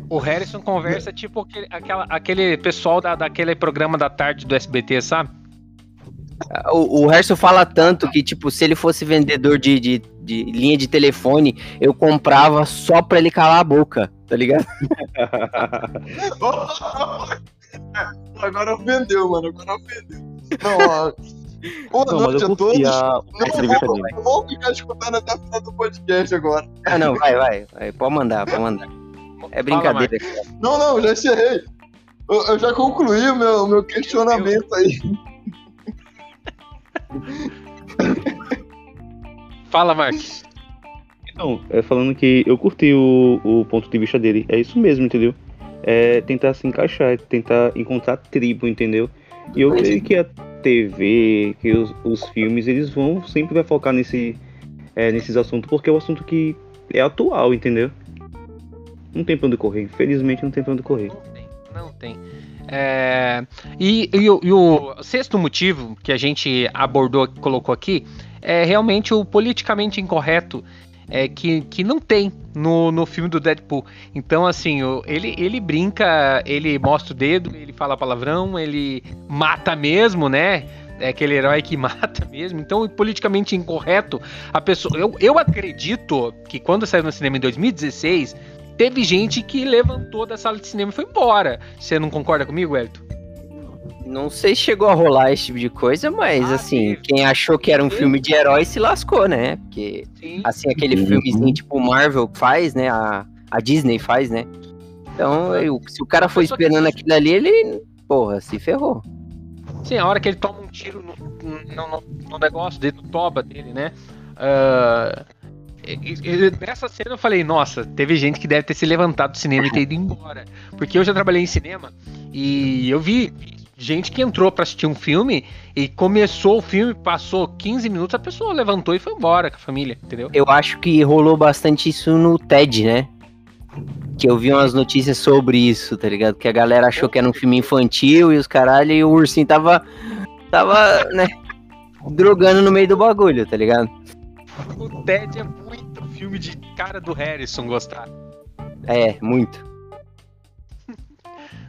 o Harrison conversa tipo aquele, aquela, aquele pessoal da, daquele programa da tarde do SBT, sabe? O, o Harrison fala tanto que, tipo, se ele fosse vendedor de, de, de linha de telefone, eu comprava só pra ele calar a boca, tá ligado? Agora ofendeu, mano. Agora ofendeu. Não, ó. Boa Não, noite a todos. a, Não, vou, eu vou ficar escutando até o final do podcast agora. Ah, não, vai, vai. vai, Pode mandar, pode mandar. É brincadeira. Não, não, já encerrei. Eu, eu já concluí o meu, meu questionamento aí. Fala, Mark. Então, é falando que eu curti o, o ponto de vista dele. É isso mesmo, entendeu? É tentar se encaixar, é tentar encontrar tribo, entendeu? E eu creio que a TV, que os, os filmes, eles vão sempre vai focar nesse, é, nesses assuntos, porque é um assunto que é atual, entendeu? Não tem pra onde correr. Infelizmente não tem pra onde correr. Não tem, não tem. É, e, e o- e o sexto motivo que a gente abordou, colocou aqui, é realmente o politicamente incorreto é, que, que não tem no, no filme do Deadpool. Então, assim, ele, ele brinca, ele mostra o dedo, ele fala palavrão, ele mata mesmo, né? É aquele herói que mata mesmo. Então, politicamente incorreto, a pessoa. Eu, eu acredito que quando saiu no cinema em 2016, teve gente que levantou da sala de cinema e foi embora. Você não concorda comigo, Elton? Não sei se chegou a rolar esse tipo de coisa, mas Ah, assim, teve. quem achou que era um filme de herói se lascou, né? Porque, Sim. assim, aquele Uhum. filmezinho tipo Marvel faz, né? A, a Disney faz, né? Então, eu- se o cara foi que- esperando aquilo ali, ele, porra, se ferrou. Sim, a hora que ele toma um tiro no, no, no- no negócio dele, no toba dele, né? Ah, e- e- nessa cena eu falei, nossa, teve gente que deve ter se levantado do cinema e ter ido embora. Porque eu já trabalhei em cinema e eu vi gente que entrou pra assistir um filme e começou o filme, passou 15 minutos, a pessoa levantou e foi embora com a família, entendeu? Eu acho que rolou bastante isso no TED, né? Que eu vi umas notícias sobre isso, tá ligado? Que a galera achou que era um filme infantil e os caralho, e o ursinho tava, tava, né, drogando no meio do bagulho, tá ligado? O Ted é muito filme de cara do Harrison gostar. É, muito.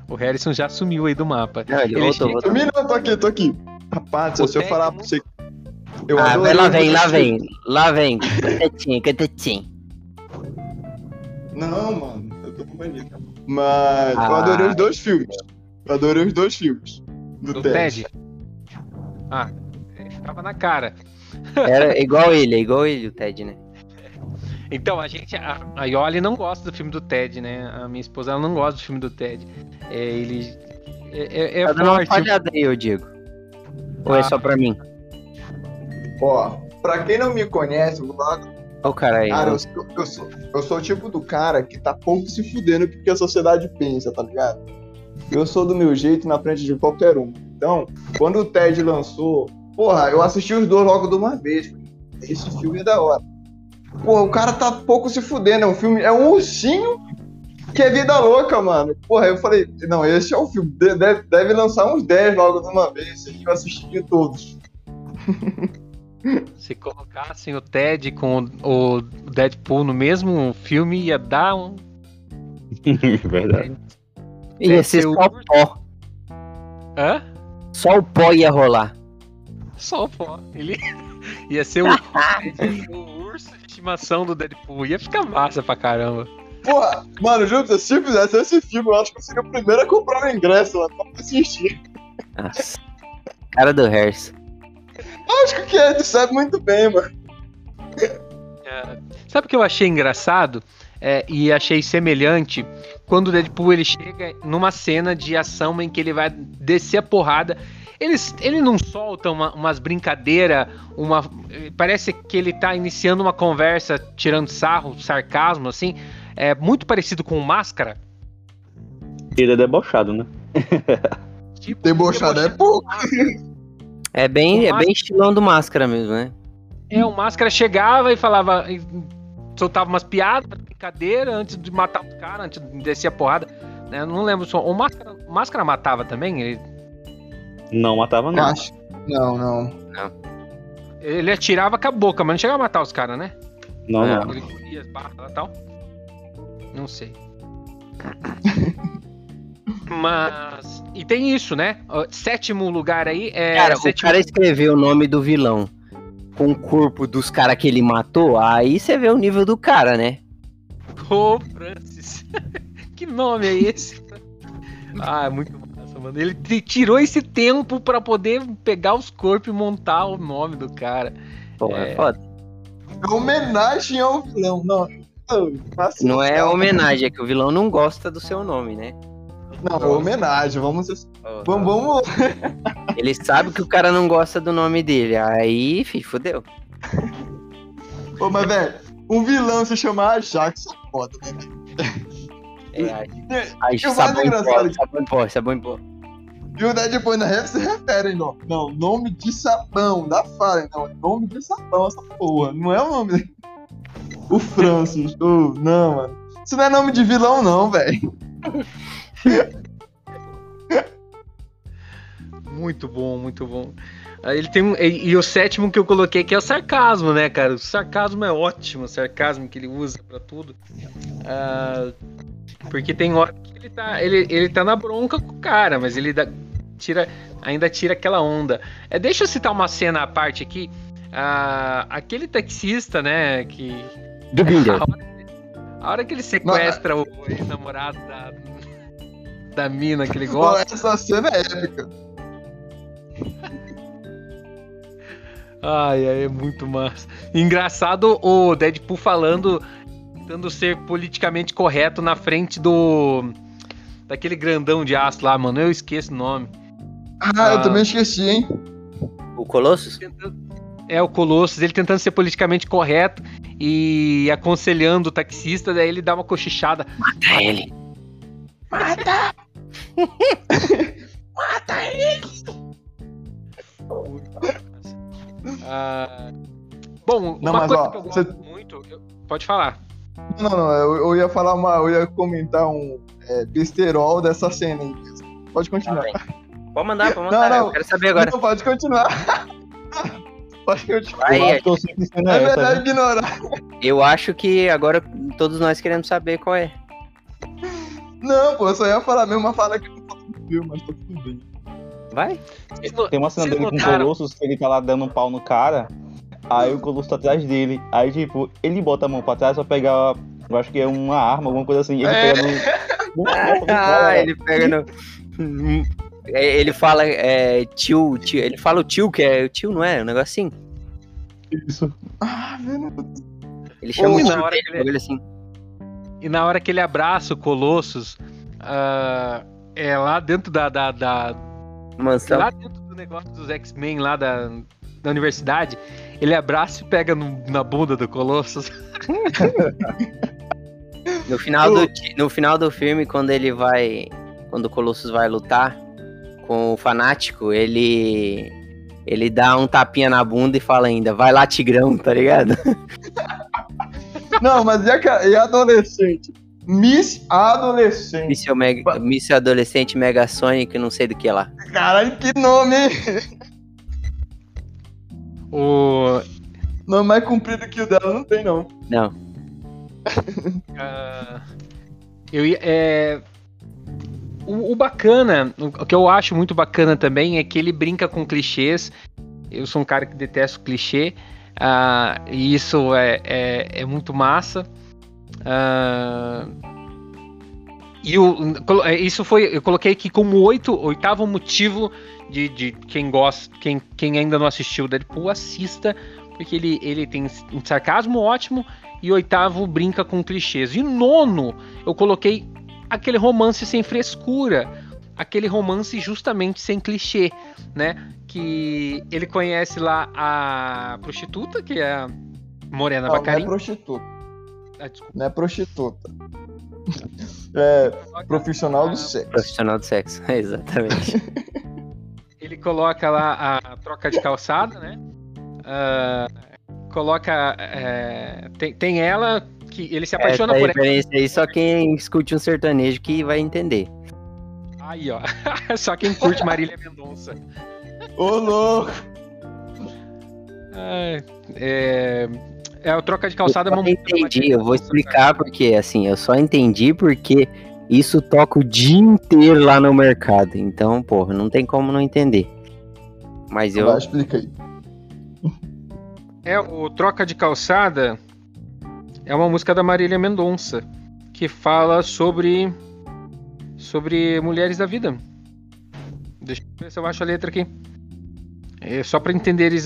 O Harrison já sumiu aí do mapa. Não, ele Ele voltou, chega- voltou. Não, tô aqui, tô aqui. Rapaz, O se eu Ted falar é pra você. Eu Ah, vai lá vem, lá vem, lá vem. Catetinho, catetinho. Não, mano, eu tô com mania. Mas eu Ah. adorei os dois filmes. Eu adorei os dois filmes. Do, Do Ted. Ted? Ah, é, tava na cara. Era igual ele, é igual ele, o Ted, né? Então, a gente. A, a Yoli não gosta do filme do Ted, né? A minha esposa ela não gosta do filme do Ted. É, ele. É, é, é Tá dando uma forte. falhada aí, ô Diego. Ou é Ah. só pra mim? Ó, pra quem não me conhece, eu vou lá. Ó o cara aí. Cara, eu, sou- eu, sou, eu sou o tipo do cara que tá pouco se fudendo porque a sociedade pensa, tá ligado? Eu sou do meu jeito na frente de qualquer um. Então, quando o Ted lançou, porra, eu assisti os dois logo de uma vez. Esse filme é da hora. Porra, o cara tá pouco se fudendo. É um filme, é um ursinho que é vida louca, mano. Porra, eu falei, não, esse é o filme. De- Deve, deve lançar uns 10 logo de uma vez. Esse aqui eu assisti todos. Se colocassem o Ted com o, o Deadpool no mesmo filme, ia dar um. Verdade. Ia ser o só urso. pó. Hã? Só o pó ia rolar. Só o pó. Ele ia ser o, ia ser o urso de estimação do Deadpool. Ia ficar massa pra caramba. Porra, mano, juro pra se fizesse esse filme, eu acho que eu seria o primeiro a comprar o ingresso lá pra assistir. Nossa. Cara do Harris. Acho que o Kennedy sabe muito bem, mano. É, Sabe o que eu achei engraçado é, e achei semelhante quando o Deadpool ele chega numa cena de ação em que ele vai descer a porrada. Eles, ele não solta uma, umas brincadeiras, uma, parece que ele tá iniciando uma conversa tirando sarro, sarcasmo, assim. É muito parecido com o Máscara. Ele é debochado, né? Tipo, Debochado é debochando pouco. com o Máscara. É bem, O é Máscara- bem estilão do máscara mesmo, né? É, o Máscara chegava e falava, e soltava umas piadas, brincadeira, antes de matar os caras, antes de descer a porrada. Né? Não lembro só. O Máscara, o Máscara matava também? Ele, Não matava, não. Acho. Não, não. ele atirava com a boca, mas não chegava a matar os caras, né? Não, Não. não. Ele corria as barras e tal. Não sei. Mas. E tem isso, né? Sétimo lugar aí é. Cara, o sétimo... cara escreveu o nome do vilão com o corpo dos caras que ele matou, aí você vê o nível do cara, né? Ô, Francis. que nome é esse? ah, é muito massa, mano. Ele tirou esse tempo pra poder pegar os corpos e montar o nome do cara. Pô, é, É. foda. É homenagem ao vilão, não. Não, Não é homenagem, é que o vilão não gosta do seu nome, né? Não, é homenagem. Vamos, vamos, vamos. Ele sabe que o cara não gosta do nome dele, aí, fi, fodeu. Pô, mas, velho, um vilão se chamar Ajax é foda, né? velho? É, mais sabão em pó, engraçado- sabão em pó, sabão em pó. E o Deadpool ainda se refere, não. Não, nome de sabão, da fala, não. Nome de sabão, essa porra. Não é o nome. O Francis. ô, não, mano. Isso não é nome de vilão, não, velho. Muito bom, muito bom. Aí Ele tem e, e o sétimo que eu coloquei que é o sarcasmo, né, cara? O sarcasmo é ótimo, o sarcasmo que ele usa pra tudo. Ah, porque tem hora que ele tá, ele, ele tá na bronca com o cara, mas ele dá- tira, ainda tira aquela onda. É, deixa eu citar uma cena à parte aqui. Ah, aquele taxista, né, que Do Binder. a hora, A hora que ele sequestra o ex-namorado da, da mina que ele gosta. essa cena é épica. Ai, ai, é muito massa. Engraçado o Deadpool falando, tentando ser politicamente correto na frente do. Daquele grandão de aço lá, mano. Eu esqueço o nome. Ah, Ah. eu também esqueci, hein? O Colossus? É o Colossus, ele tentando ser politicamente correto e aconselhando o taxista, daí ele dá uma cochichada. Mata ele. Ah, bom, Não, uma mas, coisa ó, que eu você- gosto muito. eu- Pode falar. Não, não, eu, eu ia falar uma. Eu ia comentar um é, besterol dessa cena aí. Pode continuar. Pode mandar, pode mandar. Não, não. Eu quero saber agora. Não, pode continuar. pode continuar. Vai, eu acho que eu sei que cena É é né? ignorar. Eu acho que agora todos nós queremos saber qual é. Não, pô, eu só ia falar a mesma fala que eu falo no filme, mas tá tudo bem. Vai? Tem uma cena vocês dele com o Colossus que ele tá lá dando um pau no cara. Aí o Colossus tá atrás dele. Aí, tipo, ele bota a mão pra trás pra pegar. Eu acho que é uma arma, alguma coisa assim. Ele É. pega no. Ah, ele pega no. É, Ele fala é, tio, tio, ele fala o tio, que é o tio, não é? Um negócio assim. Isso. Ah, velho. Ele chama Ô, o tio na hora que ele- assim. E na hora que ele abraça o Colossus, ah, é lá dentro da, da, da- Mansão. lá dentro do negócio dos X-Men lá da, da universidade, ele abraça e pega no- na bunda do Colossus. No final, do, no final do filme, quando ele vai. Quando o Colossus vai lutar com o fanático, ele. Ele dá um tapinha na bunda e fala ainda, vai lá, Tigrão, tá ligado? Não, mas e e a adolescente? Miss Adolescente. Míssil, mega, míssil adolescente Mega Sonic, não sei do que lá. Caralho, que nome, hein? O, Nome mais comprido que o dela não tem, não. Não. ah, eu ia- é, o, o bacana, o que eu acho muito bacana também é que ele brinca com clichês. Eu sou um cara que detesta clichê. ah, e isso é, é, é muito massa. Ah, e o, é, isso foi. Eu coloquei aqui como oito, oitavo motivo de, de quem gosta, quem, quem ainda não assistiu Deadpool, assista, porque ele, ele tem um sarcasmo ótimo. E oitavo brinca com clichês. E nono, eu coloquei aquele romance sem frescura. Aquele romance justamente sem clichê, né? Que ele conhece lá a prostituta, que é a Morena Não, não é prostituta. Ah. Não é prostituta. É profissional do sexo. Profissional do sexo, exatamente. Ele coloca lá a troca de calçada, né? Ah, coloca. é, tem, tem ela que ele se apaixona Essa por ela. aí, só quem escute um sertanejo que vai entender. Aí, ó. Só quem curte Marília Mendonça. Ô, louco! Ai, É, é a troca de calçada. eu é da entendi, eu vou explicar porque, assim, eu só entendi porque isso toca o dia inteiro lá no mercado. Então, porra, não tem como não entender. Mas eu. Vai, explica aí. É, o Troca de Calçada é uma música da Marília Mendonça que fala sobre sobre mulheres da vida. Deixa eu ver se eu acho a letra aqui. É só para entenderem,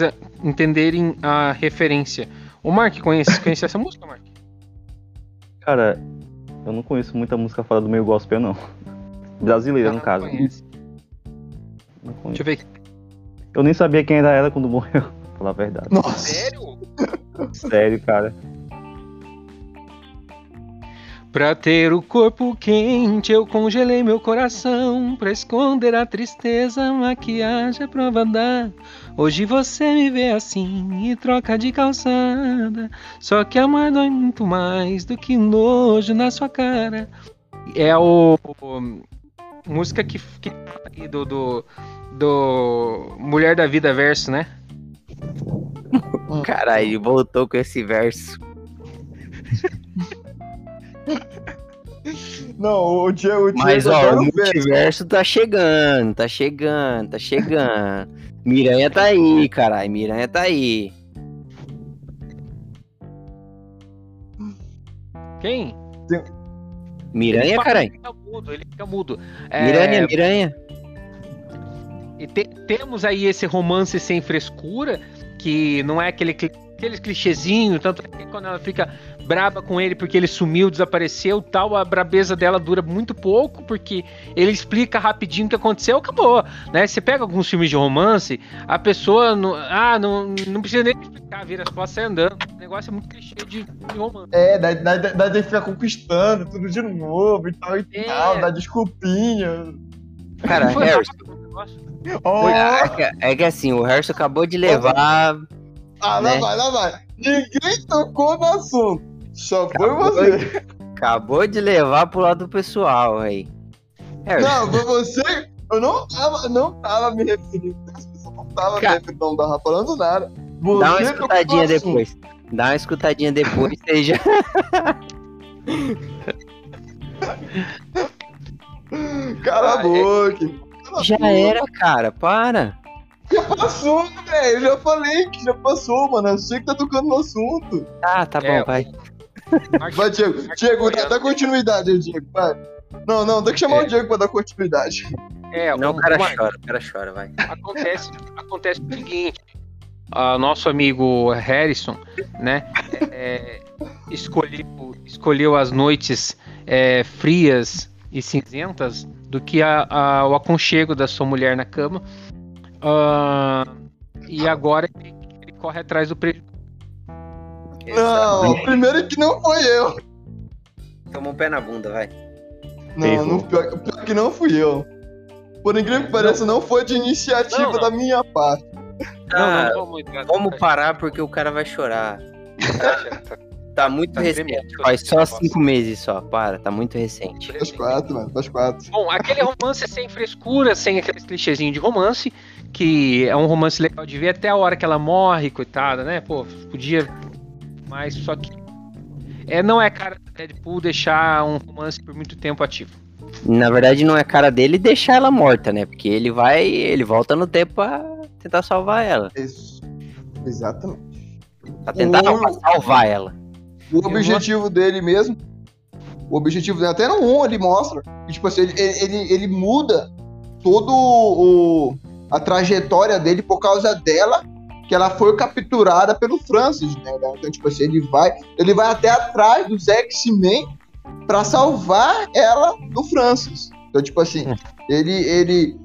entenderem a referência. O Mark conhece, conhece essa música, Mark? Cara, eu não conheço muita música fora do meio gospel, não. Brasileira, no caso. conhece. Não Deixa conheço. eu ver. Eu nem sabia quem era ela quando morreu, pra falar a verdade. Nossa. Sério? Sério, cara. Pra ter o corpo quente, eu congelei meu coração. Pra esconder a tristeza, maquiagem é prova da. Hoje você me vê assim e troca de calçada. Só que amar dói muito mais do que nojo na sua cara. É o. o- música que, que do, do. do Mulher da Vida verso, né? Caralho, voltou com esse verso. Não, o Diego, o Diego Mas, ó, adora o o verso. multiverso tá chegando, tá chegando, tá chegando. Miranha tá aí, caralho, Miranha tá aí. Quem? Miranha, Ele caralho. fica mudo, ele fica mudo. É, Miranha, Miranha. E te- temos aí esse romance sem frescura, que não é aquele, cli- aquele clichêzinho, tanto que quando ela fica braba com ele porque ele sumiu, desapareceu tal, a brabeza dela dura muito pouco, porque ele explica rapidinho o que aconteceu, acabou. Né? Você pega alguns filmes de romance, a pessoa não, ah, não, não precisa nem explicar, vira as costas e sai andando. O negócio é muito clichê de, de romance. É, daí, daí, daí, daí tem que ficar conquistando tudo de novo e tal e É. tal, dá desculpinha. Cara, Harrison. rápido o negócio. Oh, É que, é que assim, o Harrison acabou de levar. Ah, lá né? vai, lá vai. Ninguém tocou no assunto. Só foi Acabou você. Acabou de levar pro lado pessoal aí. Harrison. Não, foi você. Eu não tava, não tava me referindo. As pessoas não tava Cara. me referindo, não tava falando nada. Você Dá uma escutadinha depois. Dá uma escutadinha depois, seja. Cala Ah, a boca. Já era, cara, para. Já passou, velho. Eu já falei que já passou, mano. Eu sei que tá tocando no assunto. Tá, tá bom, É, vai. Vai, Diego. Diego, dá, dá continuidade aí, Diego. Vai. Não, não, tem que chamar É. o Diego pra dar continuidade. É, Não, o cara chora, o cara chora, vai. acontece, acontece o seguinte: ah, nosso amigo Harrison, né, é, escolheu, escolheu as noites é, frias e cinzentas do que a- a- o aconchego da sua mulher na cama. Ah, e agora ele, ele corre atrás do prejuízo. Não, primeiro que não foi eu. Toma um pé na bunda, vai. Não, não pior, pior que não fui eu. Por incrível que pareça, não foi de iniciativa Não, não. da minha parte. Ah, não vamos entrar vamos parar porque o cara vai chorar. Tá muito Tá recente. Faz só cinco meses só. Para, tá muito recente. Faz quatro, mano, faz quatro. Bom, aquele romance sem frescura, sem aqueles clichêzinhos de romance, que é um romance legal de ver até a hora que ela morre, coitada, né? Pô, podia. Mas só que. É, não é cara do Deadpool deixar um romance por muito tempo ativo. Na verdade, não é cara dele deixar ela morta, né? Porque ele vai, ele volta no tempo pra tentar salvar ela. Isso. Exatamente. Pra tentar não, pra salvar ela. O objetivo dele mesmo. O objetivo dele, até no 1 ele mostra. que, tipo assim, ele, ele, ele muda todo o. a trajetória dele por causa dela, que ela foi capturada pelo Francis, né? Então, tipo assim, ele vai. Ele vai até atrás dos X-Men pra salvar ela do Francis. Então, tipo assim, ele. ele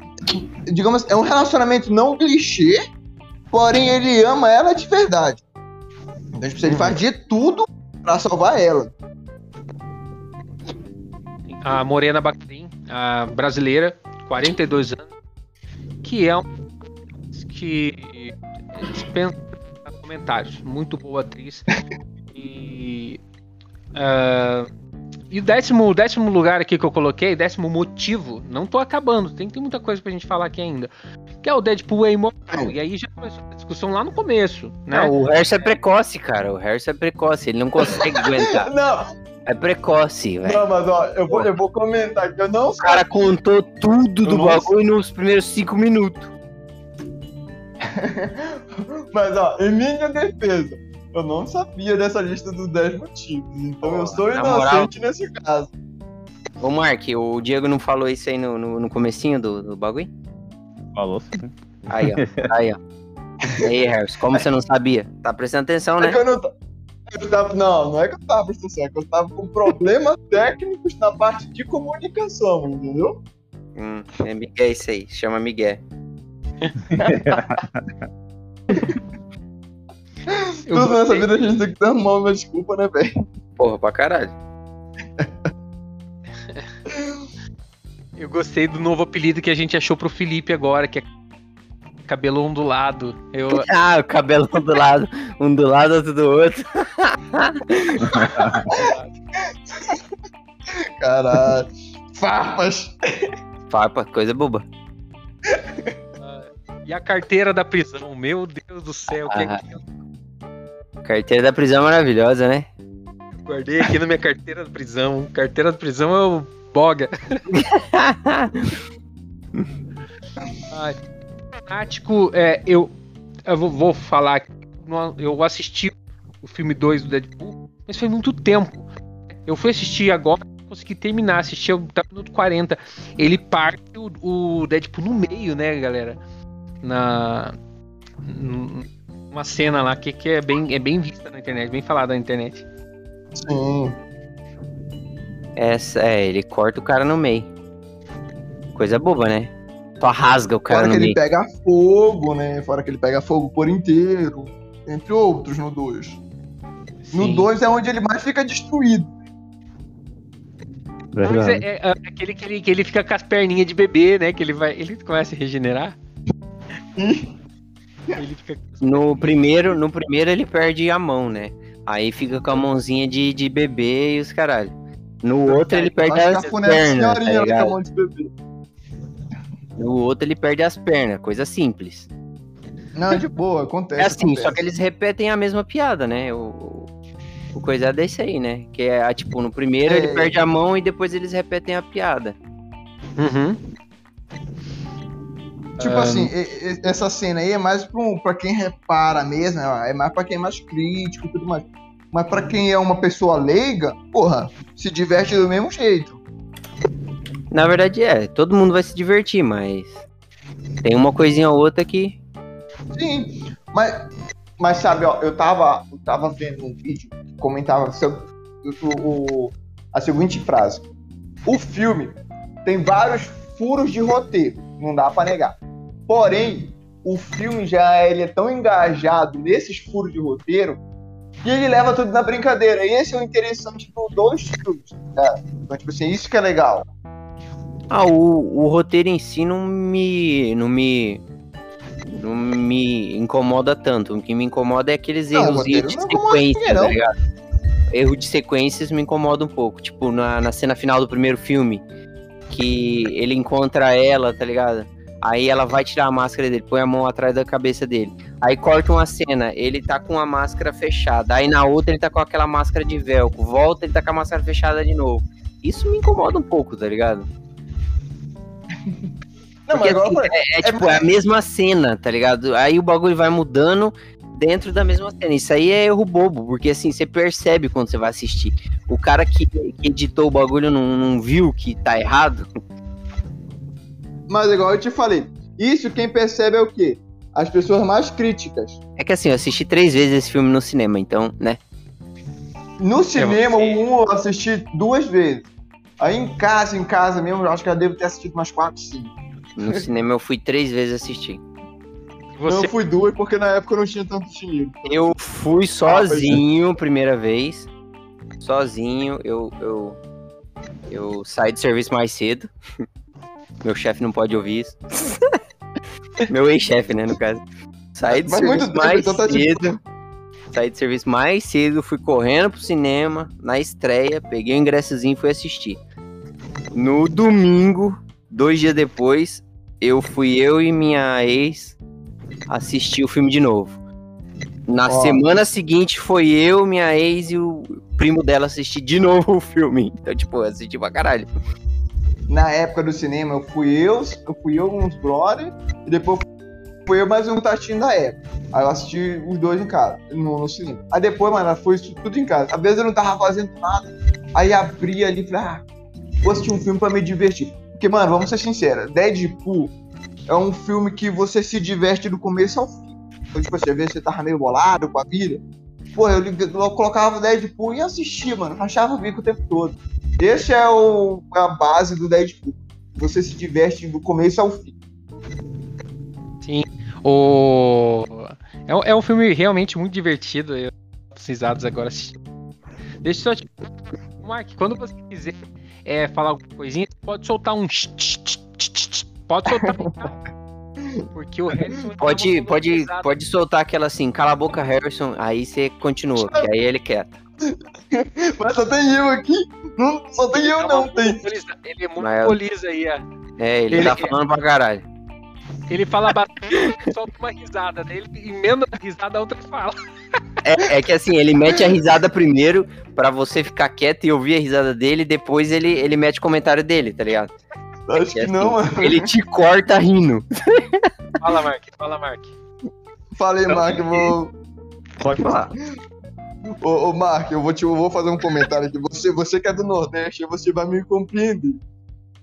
digamos, é um relacionamento não clichê, porém ele ama ela de verdade. Então, tipo, assim, ele faz de tudo pra salvar ela. A Morena Bacarin, a brasileira, 42 anos, que é um que dispensa comentários. Muito boa atriz. E. ah, e o décimo, décimo lugar aqui que eu coloquei, décimo motivo, não tô acabando, tem, tem muita coisa pra gente falar aqui ainda. Que é o Deadpool é imortal. E aí já começou a discussão lá no começo, né? Não, o Harrison é precoce, cara. O Harrison é precoce. Ele não consegue aguentar. Não, É precoce, velho. não, mas ó, eu vou, eu vou comentar que eu não O cara contou tudo do bagulho nos primeiros cinco minutos. Mas ó, em minha defesa, eu não sabia dessa lista dos 10 motivos. Então eu sou na moral. inocente nesse caso. Ô, Mark, o Diego não falou isso aí no, no, no comecinho do, do bagulho? Falou sim. Aí, ó. Aí, ó. Aí, Harrison, como você não sabia? Tá prestando atenção, É né? que eu não, ta- eu tava, não, não é que eu tava prestando atenção, é que eu tava com problemas técnicos na parte de comunicação, entendeu? Hum, é Miguel isso aí. Chama Miguel. Eu Tudo nessa vida a gente tem que dar uma uma desculpa, né, velho? Porra, pra caralho. Eu gostei do novo apelido que a gente achou pro Felipe agora, que é cabelo ondulado. Eu, Ah, o cabelo um do lado, um do lado, outro do outro. Caralho. Farpas. Farpa, coisa boba. e a carteira da prisão, meu Deus do céu, que é Ah. que eu Carteira da prisão é maravilhosa, né? guardei aqui na minha carteira da prisão. Carteira da prisão é o Boga. Ai, fanático, é, eu, eu vou, vou falar, eu assisti o filme 2 do Deadpool, mas foi muito tempo. Eu fui assistir agora, consegui terminar, assisti até o minuto 40. Ele parte o, o Deadpool no meio, né, galera? Na. Uma cena lá que, que é, bem, é bem vista na internet, bem falada na internet. Sim. Essa, é, ele corta o cara no meio. Coisa boba, né? Só rasga o cara Fora no que ele meio. pega fogo, né? Fora que ele pega fogo por inteiro. Entre outros no 2. No Sim. 2 é onde ele mais fica destruído. Verdade. é, é- é aquele que ele, que ele fica com as perninhas de bebê, né? Que ele vai. Ele começa a regenerar. ele fica. No primeiro, no primeiro ele perde a mão, né? Aí fica com a mãozinha de, de bebê e os caralho. No outro ele perde as pernas, tá com a ligado? No outro ele perde as pernas, coisa simples. Não, de boa, acontece. É assim, acontece. só que eles repetem a mesma piada, né? O, o coisa é desse aí, né? Que é, ah, tipo, no primeiro É. ele perde a mão e depois eles repetem a piada. Uhum. Tipo Ah, assim, essa cena aí é mais pra, um- pra quem repara mesmo, né? é mais pra quem é mais crítico e tudo mais. Mas pra quem é uma pessoa leiga, porra, se diverte do mesmo jeito. Na verdade é, todo mundo vai se divertir, mas tem uma coisinha ou outra que. Sim, mas, mas sabe, ó, eu tava, eu tava vendo um vídeo que comentava sobre o, o- a seguinte frase. O filme tem vários furos de roteiro, não dá pra negar. Porém, o filme já ele é tão engajado nesses furos de roteiro que ele leva tudo na brincadeira. E esse é o interessante dos dois filmes. Né? Então, tipo assim, isso que é legal. Ah, o, o roteiro em si não me. não me. não me incomoda tanto. O que me incomoda é aqueles Não, erros de incomoda sequência, tá ligado? Erro de sequências me incomoda um pouco. Tipo, na, na cena final do primeiro filme, que ele encontra ela, tá ligado? Aí ela vai tirar a máscara dele, põe a mão atrás da cabeça dele. Aí corta uma cena, ele tá com a máscara fechada. Aí na outra ele tá com aquela máscara de velcro. Volta, ele tá com a máscara fechada de novo. Isso me incomoda um pouco, tá ligado? Não, Porque, mas agora, assim, por- é, é, tipo, é a mesma cena, tá ligado? Aí o bagulho vai mudando dentro da mesma cena. Isso aí é erro bobo, porque assim, você percebe quando você vai assistir. O cara que, que editou o bagulho não, não viu que tá errado. mas igual eu te falei, isso quem percebe é o quê? As pessoas mais críticas. É que assim, eu assisti três vezes esse filme no cinema, então, né? No cinema, você- o um eu assisti duas vezes. Aí em casa, em casa mesmo, eu acho que eu devo ter assistido umas quatro, cinco. No cinema eu fui três vezes assistir. Você Eu fui duas porque na época eu não tinha tanto dinheiro. Eu fui sozinho, primeira vez. Sozinho, eu, eu, eu saí de serviço mais cedo. Meu chefe não pode ouvir isso. Meu ex-chefe, né, no caso. Saí de Mas muito serviço tempo, mais então tá de cedo. Saí de serviço mais cedo, fui correndo pro cinema, na estreia, peguei o ingressozinho e fui assistir. No domingo, dois dias depois, eu fui eu e minha ex assistir o filme de novo. Na Ó. semana seguinte foi eu, minha ex e o primo dela assistir de novo o filme. Então, tipo, eu assisti pra caralho. Na época do cinema, eu fui eu, eu fui eu uns brother, e depois fui eu mais um tatinho da época. Aí eu assisti os dois em casa, no, no cinema. Aí depois, mano, foi isso tudo em casa. Às vezes eu não tava fazendo nada. Aí abri ali e falei, ah, vou assistir um filme pra me divertir. Porque, mano, vamos ser sinceros, Deadpool é um filme que você se diverte do começo ao fim. Então, tipo assim, às vezes você tava meio bolado com a vida. Pô, eu, eu colocava Deadpool e assistia, mano. Rachava o bico o tempo todo. Esse é o, a base do Deadpool. Você se diverte do começo ao fim. O... É, é um filme realmente muito divertido. Eu precisados agora assistir. Deixa eu só te. Mark, quando você quiser é, falar alguma coisinha, você pode soltar um. ch- ch- ch- ch- ch- Pode soltar. Porque o Harrison. tá Pode, pode, pesado. pode soltar aquela assim, cala a boca, Harrison, aí você continua, que aí ele quer. Mas só tem eu aqui. Não, só tem eu, não. Tem. Ele Mas- monopoliza aí. ó. É, ele, Ele tá quer. falando pra caralho. Ele fala bastante, solta uma risada dele, emenda a risada, a outra fala. É, é que assim, ele mete a risada primeiro pra você ficar quieto e ouvir a risada dele, depois ele, ele mete o comentário dele, tá ligado? Acho que É não, assim, mano. Ele te corta rindo. Fala, Mark, fala, Mark. Falei, Não, Mark, eu vou. Pode falar. Ô, ô Mark, eu vou, te, eu vou fazer um comentário aqui. Você, você que é do Nordeste, você vai me compreender.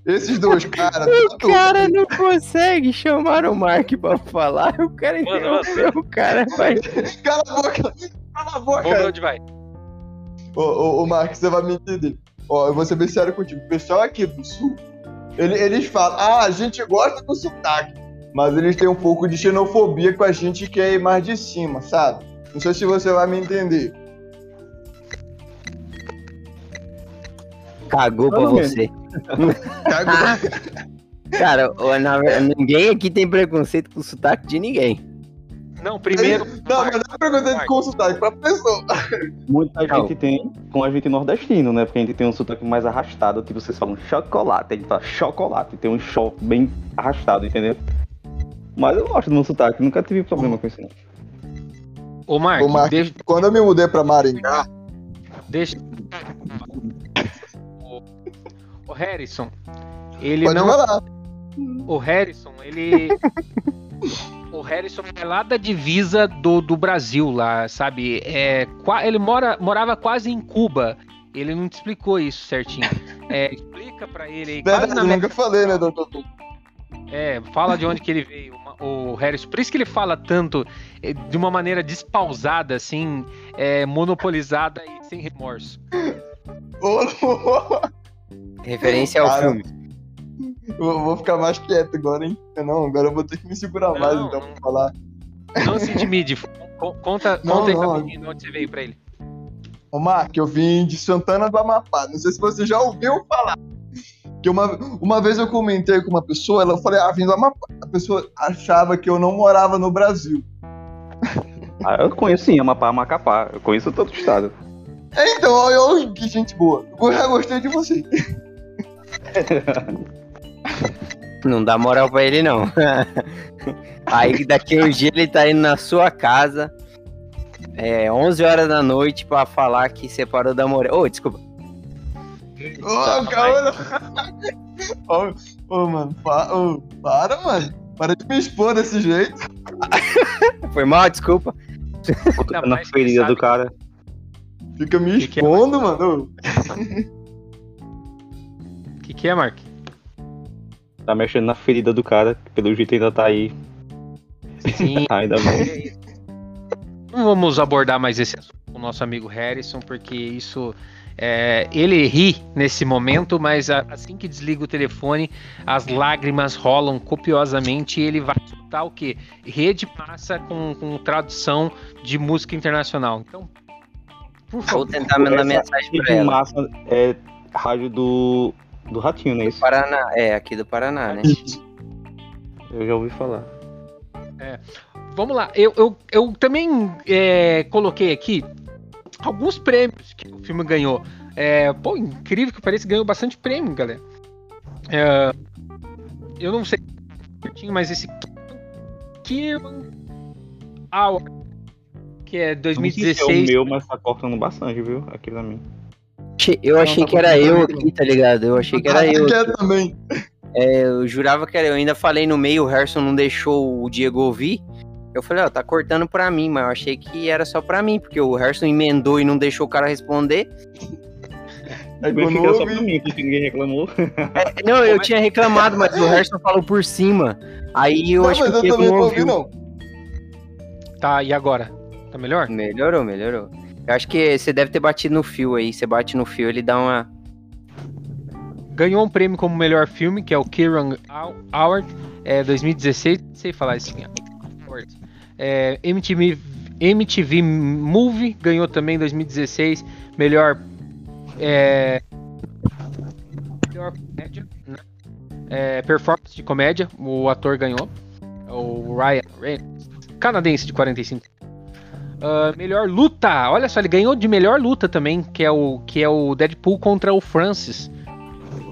Esses dois caras. O cara não consegue chamar o Mark pra falar. O cara interrompeu, o cara vai. Cala a boca! Cala a boca! Vamos ver onde vai. Ô, ô, ô Mark, você vai me entender. Ó, eu vou ser bem sério contigo. O pessoal aqui do Sul, ele- eles falam, ah, a gente gosta do sotaque. Mas eles têm um pouco de xenofobia com a gente que é mais de cima, sabe? Não sei se você vai me entender. Cagou pra você. Cara, na ver- ninguém aqui tem preconceito com o sotaque de ninguém. Não, primeiro. Não, mas não é de com sotaque pra pessoa. Muita Não. gente tem com a gente nordestino, né? Porque a gente tem um sotaque mais arrastado, que vocês falam chocolate, a gente fala chocolate, tem um cho bem arrastado, entendeu? Mas eu gosto do meu sotaque, nunca tive problema com isso. Não. Ô, Mark, Ô, deixa. Quando eu me mudei pra Maringá, deixa... Harrison, ele pode não. falar. O Harrison, ele. o Harrison é lá da divisa do, do Brasil, lá, sabe? É, ele mora, morava quase em Cuba. Ele não te explicou isso certinho. É, explica pra ele aí. quase eu nunca falei, né, doutor? É, fala de onde que ele veio, o Harris. Por isso que ele fala tanto eh, de uma maneira despausada, assim, é, monopolizada e sem remorso. Referência ao Cara, filme. Eu vou ficar mais quieto agora, hein? Não, agora eu vou ter que me segurar mais, Não, então, não. pra falar. Não se intimide. co- Conta, Não, conta aí não. rapidinho de onde você veio pra ele. Ô, Mark, eu vim de Santana do Amapá. Não sei se você já ouviu falar. Que uma, uma vez eu comentei com uma pessoa, ela falei, ah, vim do Amapá. A pessoa achava que eu não morava no Brasil. Ah, eu conheço sim, Amapá, Macapá, eu conheço todo o estado. É, então, olha, olha que gente boa. Eu já gostei de você. Não dá moral pra ele, não. Aí daqui uns dias ele tá indo na sua casa, é, 11 horas da noite, pra falar que separou da Morel. Ô, desculpa. Ô, calma. Ô, ô, mano, pa- ô, para, mano. Para de me expor desse jeito. Foi mal, desculpa. Botando na ferida do cara. Fica me Que que é, expondo, mano. O que, que é, Mark? Tá mexendo na ferida do cara, que pelo jeito ainda tá aí. Sim. Ainda bem. Não vamos abordar mais esse assunto com o nosso amigo Harrison, porque isso. é, ele ri nesse momento, mas a- assim que desliga o telefone, as lágrimas rolam copiosamente e ele vai escutar o quê? Rede massa com, com tradução de música internacional. Então, por Vou favor. tentar mandar mensagem pra ela. massa é rádio do, do Ratinho, não é isso? Paraná, é, aqui do Paraná, né? Eu já ouvi falar. Vamos lá, eu, eu, eu também é, coloquei aqui alguns prêmios que o filme ganhou. É, pô, incrível que pareça, ganhou bastante prêmio, galera. É, eu não sei certinho, mas esse Award, que é Não sei se é 2016. o meu, mas tá cortando bastante, viu? Aqui pra mim. Eu achei tá que era eu aqui, tá ligado? Eu achei que era eu. Quer também. É, eu jurava que era eu. Ainda falei no meio, o Harrison não deixou o Diego ouvir. Eu falei, ó, tá cortando pra mim, mas eu achei que era só pra mim, porque o Harrison emendou e não deixou o cara responder. Aí que era só pra mim, porque ninguém reclamou. É, Não, eu tinha reclamado, mas o Harrison falou por cima. Aí eu Não, acho mas que o eu Diego também não não ouvi, ouviu. não. Tá, e agora? Tá melhor? Melhorou, melhorou. Eu acho que você deve ter batido no fio aí. Você bate no fio, ele dá uma. Ganhou um prêmio como melhor filme, que é o Kieran Award, é, 2016. Não sei falar. Award. É, MTV, MTV Movie ganhou também em 2016. Melhor. É, melhor comédia. né? É, performance de comédia. O ator ganhou. O Ryan Reynolds, canadense de 45. Ah, melhor luta. Olha só, ele ganhou de melhor luta também, que é o, que é o Deadpool contra o Francis.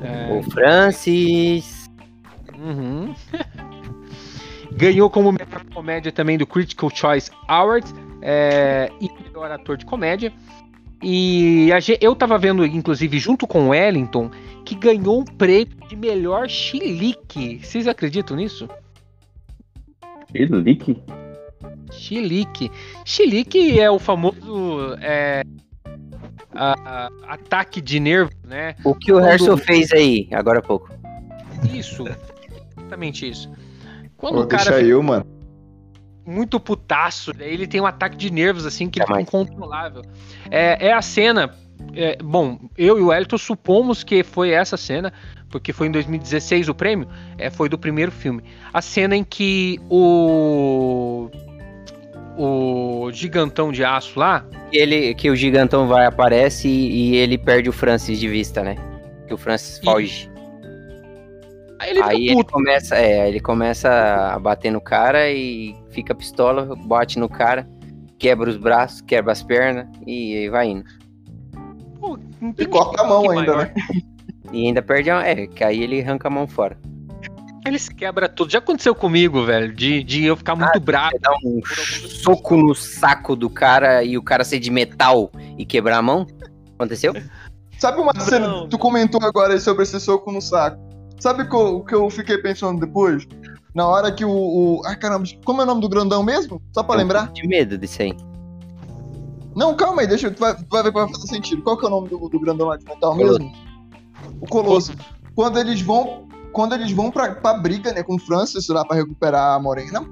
É, O Francis. Uhum. Ganhou como melhor comédia também do Critical Choice Award é, e melhor ator de comédia. E eu tava vendo, inclusive, junto com o Wellington, que ganhou um prêmio de melhor chilique. Vocês acreditam nisso? Chilique? Chilique. Chilique é o famoso é, a- a- ataque de nervo, né? O que o Quando- Herschel fez aí, agora há pouco. Isso. Exatamente isso. Quando o cara deixa eu, mano. muito putaço, ele tem um ataque de nervos, assim, que fica incontrolável. É, é a cena. é, bom, eu e o Elton supomos que foi essa cena, porque foi em 2016 o prêmio, é, foi do primeiro filme. A cena em que o. O gigantão de aço lá. Que, ele, que o gigantão vai, aparece e, e ele perde o Francis de vista, né? Que o Francis E- foge. Aí ele aí ele começa, é, aí ele começa a bater no cara e fica pistola, bate no cara, quebra os braços, quebra as pernas e vai indo. Pô, E corta a mão ainda, maior. né? E ainda perde a. É, que aí ele arranca a mão fora. Eles quebram tudo. Já aconteceu comigo, velho, de, de eu ficar muito bravo. Você dá um soco no saco do cara e o cara ser de metal e quebrar a mão? Aconteceu? Sabe uma cena não. tu comentou agora sobre esse soco no saco? Sabe o que que eu fiquei pensando depois? Na hora que o, o. Ai, caramba, como é o nome do grandão mesmo? Só pra Eu lembrar? De medo disso aí. Não, calma aí, deixa eu. Tu vai, tu vai ver que vai fazer sentido. Qual que é o nome do, do grandão lá de metal Colosso. mesmo? O Colosso. Quando eles vão. Quando eles vão pra, pra briga, né, com o Francis lá pra recuperar a Morena.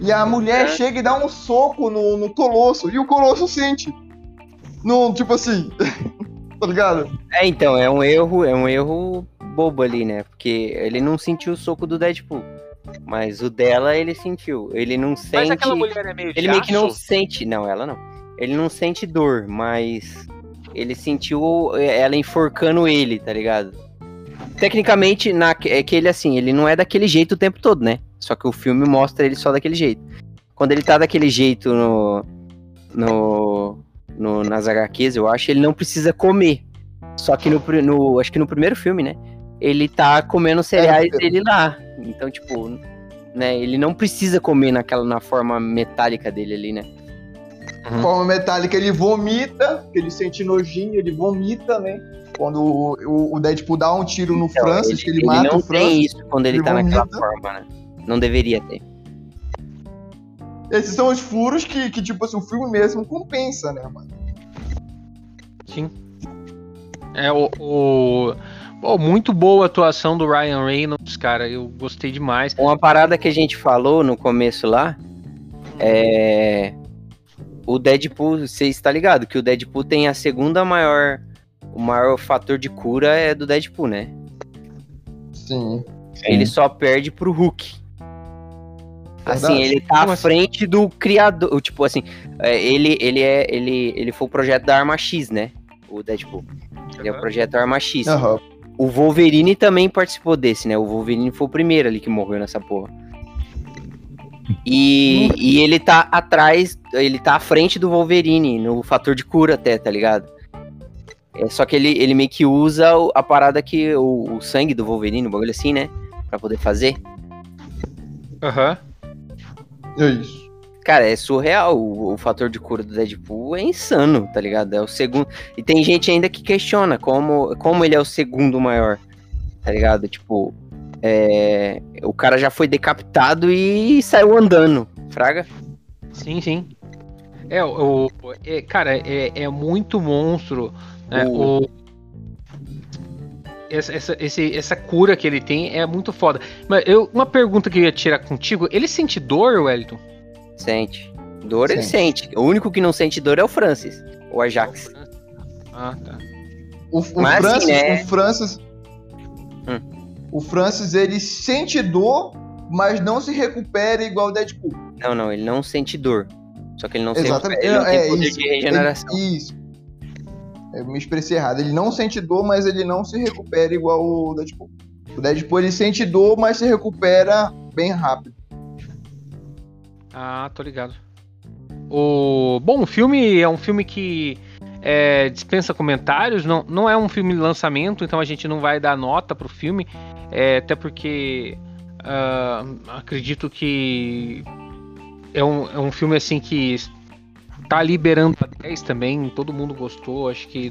E a mulher É. chega e dá um soco no, no Colosso. E o Colosso sente. No, tipo assim. tá ligado? É, então, é um erro, é um erro bobo ali, né? Porque ele não sentiu o soco do Deadpool. Mas o dela ele sentiu. Ele não Mas sente. aquela mulher é meio Ele meio que não sente. Não, ela não. Ele não sente dor, mas ele sentiu ela enforcando ele, tá ligado? Tecnicamente, na, é que ele assim, ele não é daquele jeito o tempo todo, né? Só que o filme mostra ele só daquele jeito. Quando ele tá daquele jeito no, no, no- nas HQs, eu acho, ele não precisa comer. Só que no, no acho que no primeiro filme, né? Ele tá comendo cereais É, dele lá. Então, tipo, né? Ele não precisa comer naquela na forma metálica dele ali, né? Uhum. Forma metálica, ele vomita, que ele sente nojinho, ele vomita, né? Quando o, o- Deadpool dá um tiro no Então, Francis, que ele, mata não o Francis. tem isso quando ele, ele tá naquela forma, né? Não deveria ter. Esses são os furos que, que, tipo assim, o filme mesmo compensa, né, mano? Sim. É o, o- Pô, muito boa a atuação do Ryan Reynolds, cara. Eu gostei demais. Uma parada que a gente falou no começo lá é. O Deadpool, você está ligado? Que o Deadpool tem a segunda maior. O maior fator de cura é do Deadpool, né? Sim. Ele só perde pro Hulk. Assim, Verdade. ele tá à assim? frente do criador. Tipo assim, é, ele, ele é. Ele, ele foi o projeto da Arma X, né? O Deadpool. Ele é o projeto da Arma X. Aham. O Wolverine também participou desse, né? O Wolverine foi o primeiro ali que morreu nessa porra. E, e ele tá atrás, ele tá à frente do Wolverine, no fator de cura até, tá ligado? É, só que ele, ele meio que usa a parada que o, o sangue do Wolverine, o bagulho assim, né? Pra poder fazer. Aham. É isso. Cara, é surreal. O, o fator de cura do Deadpool é insano, tá ligado? É o segundo. E tem gente ainda que questiona como, como ele é o segundo maior, tá ligado? Tipo, é, o cara já foi decapitado e saiu andando, fraga? Sim, sim. É, o. o- é, cara, é, é muito monstro. Né? O- O... Essa, essa, esse- essa cura que ele tem é muito foda. Mas eu, uma pergunta que eu ia tirar contigo: ele sente dor, Wellington? Sente. Dor ele Sente. sente. O único que não sente dor é o Francis, o Ajax. Ah, tá. O, o Mas assim, Francis, né? o Francis. Hum. O Francis, ele sente dor, mas não se recupera igual o Deadpool. Não, não, ele não sente dor. Só que ele não, Exatamente. sente, ele não tem É, poder isso. de regeneração. Ele- isso. Eu me expressei errado. Ele não sente dor, mas ele não se recupera igual o Deadpool. O Deadpool ele sente dor, mas se recupera bem rápido. Ah, tô ligado. O... Bom, o filme é um filme que é, dispensa comentários, não, não é um filme de lançamento, então a gente não vai dar nota pro filme, é, até porque ah, acredito que é um, é um filme assim que tá liberando a 10 também, todo mundo gostou, acho que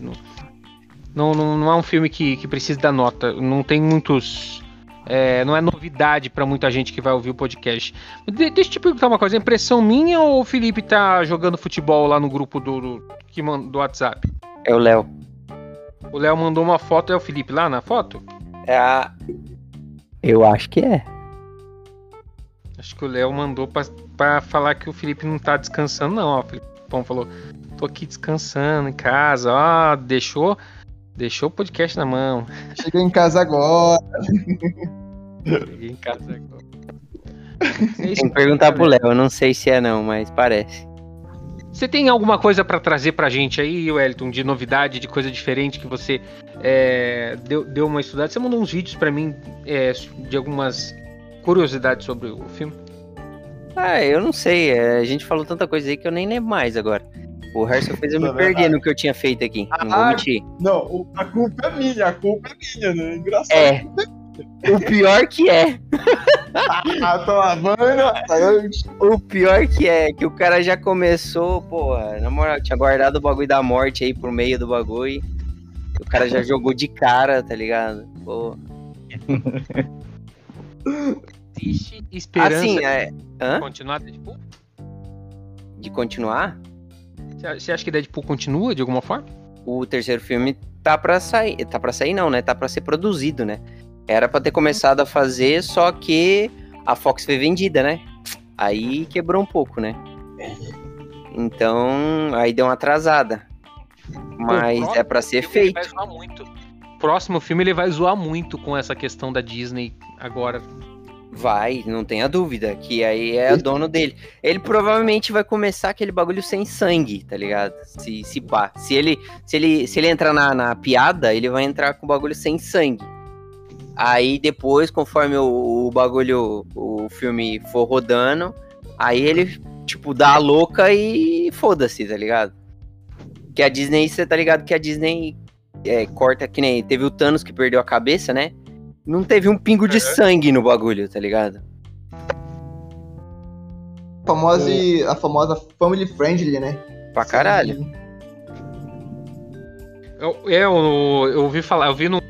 não, não, não, é um filme que, que precisa da nota, não tem muitos é, não é novidade pra muita gente que vai ouvir o podcast. De- deixa eu te perguntar uma coisa, é impressão minha ou o Felipe tá jogando futebol lá no grupo do, do, que man- do WhatsApp? É o Léo. O Léo mandou uma foto, é o Felipe lá na foto? É a. Eu acho que é. Acho que o Léo mandou pra, pra falar que o Felipe não tá descansando, não. Ó, o Felipão falou: tô aqui descansando em casa, ó, deixou, deixou o podcast na mão. Cheguei em casa agora. Cheguei em casa agora. Tem que perguntar pro Léo, eu não sei se é não, mas parece. Você tem alguma coisa pra trazer pra gente aí, Wellington, de novidade, de coisa diferente que você é, deu, deu uma estudada? Você mandou uns vídeos pra mim é, de algumas curiosidades sobre o filme? Ah, eu não sei, é, a gente falou tanta coisa aí que eu nem lembro mais agora. O Harrison fez eu me É perder no que eu tinha feito aqui, não vou Ah, mentir. Não, a culpa é minha, a culpa é minha, né? Engraçado. É. O pior que é, Ah, tô lavando, rapaz. o pior que é, que o cara já começou, porra, na moral, tinha guardado o bagulho da morte aí por meio do bagulho. O cara já jogou de cara, tá ligado? Pô. Existe esperança Assim, é. de continuar Deadpool? De continuar? Você- acha que Deadpool continua de alguma forma? o terceiro filme tá pra sair. Tá pra sair, não, né? Tá pra ser produzido, né? Era pra ter começado a fazer, só que a Fox foi vendida, né? Aí quebrou um pouco, né? Então, aí deu uma atrasada. Mas é pra ser feito. Vai zoar muito. Próximo filme ele vai zoar muito com essa questão da Disney agora. Vai, não tenha dúvida, que aí é o dono dele. Ele provavelmente vai começar aquele bagulho sem sangue, tá ligado? Se, se pá. Se ele, se ele, se ele entrar na, na piada, ele vai entrar com o bagulho sem sangue. Aí depois, conforme o, o bagulho, o filme for rodando, aí ele, tipo, dá a louca e foda-se, tá ligado? Que a Disney, você tá ligado que a Disney é, corta, que nem teve o Thanos que perdeu a cabeça, né? Não teve um pingo de sangue no bagulho, tá ligado? A famosa, a famosa family friendly, né? Pra caralho. Eu, eu, eu ouvi falar, eu vi no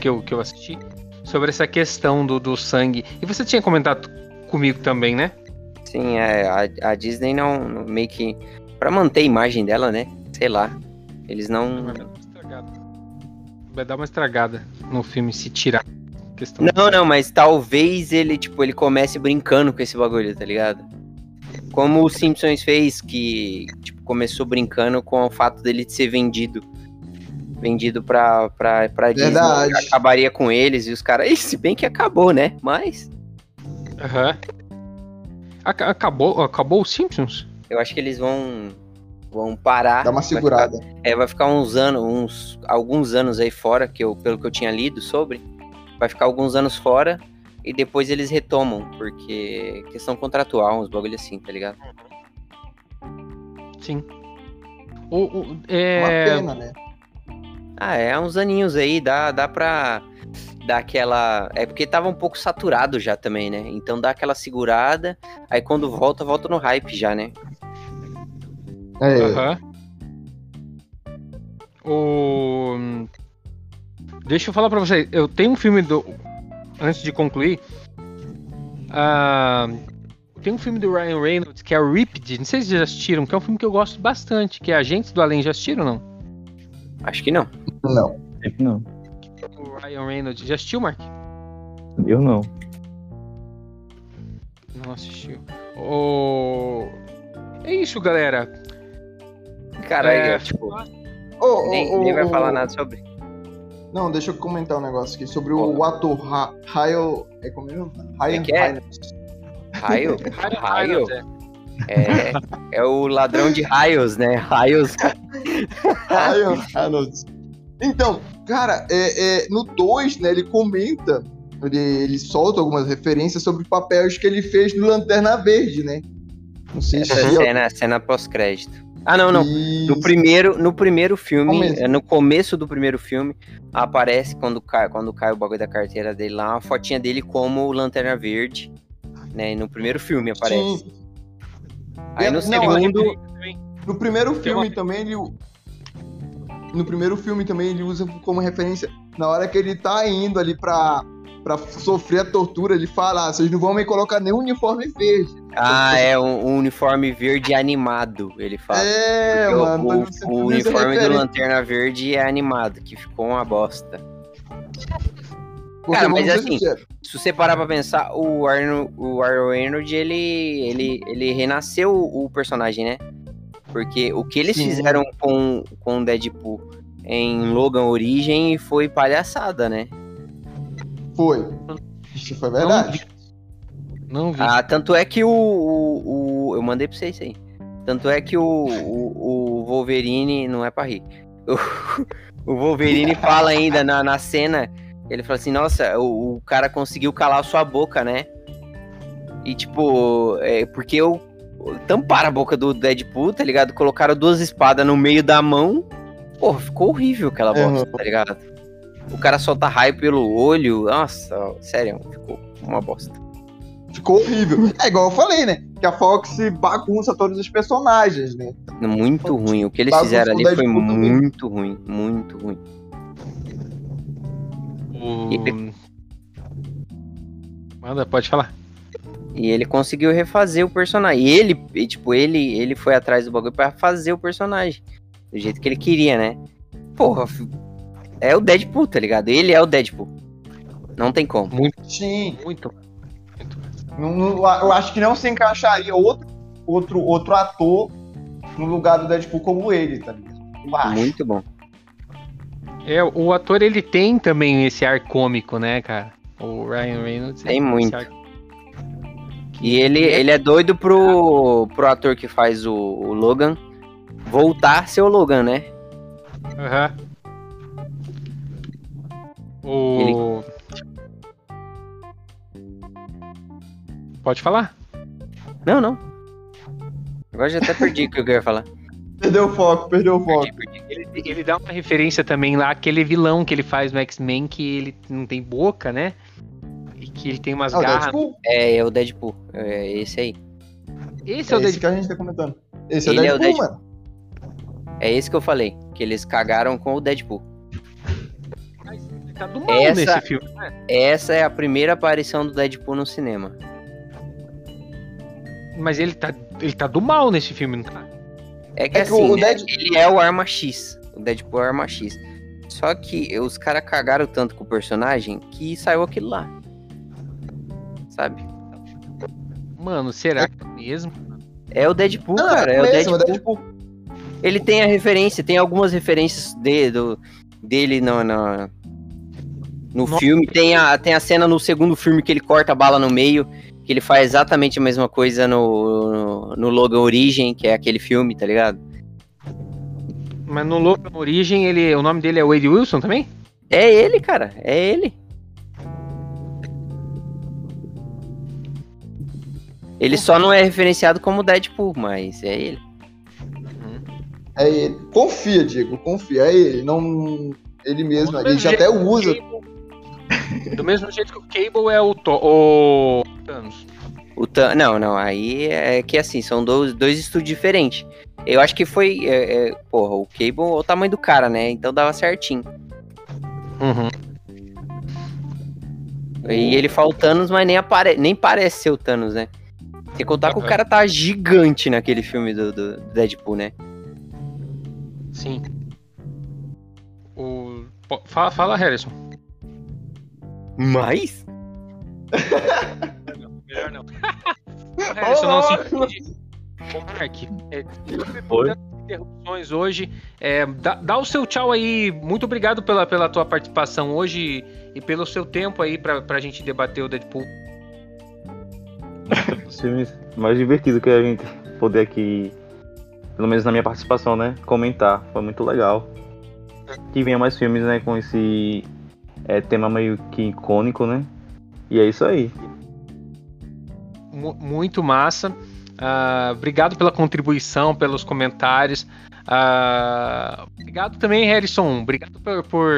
que eu, que eu assisti sobre essa questão do, do sangue. E você tinha comentado comigo também, né? Sim, é, a, a Disney não, não- meio que. Pra manter a imagem dela, né? Sei lá. Eles não. Vai dar uma estragada no filme se tirar. Questão Não, não, mas talvez ele, tipo, ele comece brincando com esse bagulho, tá ligado? Como o Simpsons fez, que, tipo, começou brincando com o fato dele ser vendido. Vendido pra, pra, pra Disney. Acabaria com eles e os caras. Se bem que acabou, né? Mas. Aham. Aca- Acabou, acabou os Simpsons? Eu acho que eles vão. Vão parar. Dá uma vai ficar- segurada. É, vai ficar uns anos, uns alguns anos aí fora, que eu, pelo que eu tinha lido sobre, vai ficar alguns anos fora e depois eles retomam, porque questão contratual, uns bagulho assim, tá ligado? Sim. O, o- Uma é, pena, né? Ah, é uns aninhos aí, dá, dá pra dar aquela. É porque tava um pouco saturado já também, né? Então dá aquela segurada, aí quando volta, volta no hype já, né? É. Aham. O... Deixa eu falar pra vocês. Eu tenho um filme do. Antes de concluir. ah, Tem um filme do Ryan Reynolds que é o Ripped. Não sei se vocês já assistiram, que é um filme que eu gosto bastante. Que é Agentes do Além. Já assistiram ou não? Acho que não. Não. Não, O Ryan Reynolds. Já assistiu, Mark? eu não. Não assistiu. O... É isso, galera. Caralho, É, tipo, Ô, ô, nem, nem vai falar nada sobre. Não, deixa eu comentar um negócio aqui sobre o, o ator Ra- Ryan. É como é? mesmo? Ryan que é? Reynolds. Raio? Raio? É. É, é o ladrão de raios, né? Raios. Ryan Reynolds. Então, cara, é, é, no 2, né, ele comenta, ele, ele solta algumas referências sobre papéis que ele fez no Lanterna Verde, né? Não sei se Essa cena, cena pós-crédito. Ah, não, não. Isso. No primeiro, no primeiro filme, Começo. é, no começo do primeiro filme, aparece quando cai, quando cai o bagulho da carteira dele lá, uma fotinha dele como o Lanterna Verde, né? No primeiro filme aparece. Sim. Aí no Não, segundo, No primeiro filme também ele. No primeiro filme também ele usa como referência na hora que ele tá indo ali pra, pra sofrer a tortura de falar, vocês não vão me colocar nem uniforme verde. Ah, é um, um uniforme verde animado, ele fala. É, Porque o- mano. o, o uniforme do Lanterna Verde é animado, que ficou uma bosta. porque Cara, mas assim, Se você parar pra pensar, o Arno, o Aaron Reynolds, ele, ele, ele renasceu o personagem, né? Porque o que eles Sim. fizeram com, com o Deadpool em Logan Origem foi palhaçada, né? Foi. Isso foi verdade. Não vi. Ah, tanto é que o, o, o- Eu mandei pra vocês isso aí. Tanto é que o, o, o Wolverine. Não é pra rir. O, o Wolverine fala ainda na, na cena. Ele fala assim: Nossa, o, o cara conseguiu calar sua boca, né? E tipo, é porque eu. Tamparam a boca do Deadpool, tá ligado? Colocaram duas espadas no meio da mão. Porra, ficou horrível aquela bosta, tá ligado? O cara solta raio pelo olho. Nossa, sério, ficou uma bosta. Ficou horrível. É igual eu falei, né? Que a Fox bagunça todos os personagens, né? Muito ruim. O que eles Bagunça fizeram ali foi muito ruim. Muito ruim. O... Manda, pode falar. E ele conseguiu refazer o personagem. E ele, e, tipo, ele, ele foi atrás do bagulho pra fazer o personagem. Do jeito que ele queria, né? Porra, é o Deadpool, tá ligado? Ele é o Deadpool. Não tem como. Sim. Muito. Não- não- eu acho que não se encaixaria outro, outro, outro ator no lugar do Deadpool como ele, tá ligado? Muito bom. É, o ator ele tem também esse ar cômico, né, cara? O Ryan Reynolds. Tem ele muito. ar- E ele, ele é doido pro, pro ator que faz o, o Logan voltar a ser o Logan, né? Aham. O. Pode falar? Não, não. Agora já até perdi o que eu ia falar. Perdeu o foco, perdeu o foco. Perdi, perdi. Ele, ele dá uma referência também lá, aquele vilão que ele faz no X-Men, que ele não tem boca, né? E que ele tem umas Ah, o garras. Deadpool? É, é o Deadpool. É esse aí. Esse é, É o esse Deadpool. que a gente tá comentando. Esse é o Ele é o Deadpool, Deadpool. mano. É esse que eu falei. Que eles cagaram com o Deadpool. Ele tá do mal Essa- nesse filme. Essa é a primeira aparição do Deadpool no cinema. Mas ele tá, ele tá do mal nesse filme, não tá? É que É que assim, o né, Dead- ele é o Arma X. O Deadpool é o Arma X. Só que os caras cagaram tanto com o personagem que saiu aquilo lá. Sabe? Mano, será que é mesmo? É o Deadpool, Não, cara. É o mesmo, Deadpool. Ele tem a referência, tem algumas referências de, do, dele no, no, no Nossa. filme. Tem a, tem a cena no segundo filme que ele corta a bala no meio, que ele faz exatamente a mesma coisa no, no, no Logan Origem, que é aquele filme, tá ligado? Mas no Logan Origem, ele, o nome dele é Wade Wilson também? É ele, cara. É ele. Ele só não é referenciado como Deadpool, mas é ele. É ele. Confia, Diego, confia. É ele. Não. Ele mesmo. Ele já até usa. Do mesmo jeito que o Cable é o, To- o Thanos. O Tan- Não, não, aí é que assim, são dois, dois estúdios diferentes. Eu acho que foi. é, é, porra, o Cable é o tamanho do cara, né? Então dava certinho. Uhum. E ele fala o Thanos, mas nem, apare... nem parece ser o Thanos, né? Sem contar que o Aham. cara tá gigante naquele filme do, do Deadpool, né? Sim. O... Fala, fala, Harrison. Mas? Melhor não. Harrison, não se. Ô, Mark, é, Oi? interrupções hoje. É, dá, dá o seu tchau aí. Muito obrigado pela, pela tua participação hoje e pelo seu tempo aí pra, pra gente debater o Deadpool. Os filmes mais divertidos que a gente poder aqui, pelo menos na minha participação, né? Comentar. Foi muito legal. Que venha mais filmes, né? Com esse é, tema meio que icônico, né? E é isso aí. Mu- muito massa. Ah, obrigado pela contribuição, pelos comentários. Ah, obrigado também, Harrison. Obrigado por, por,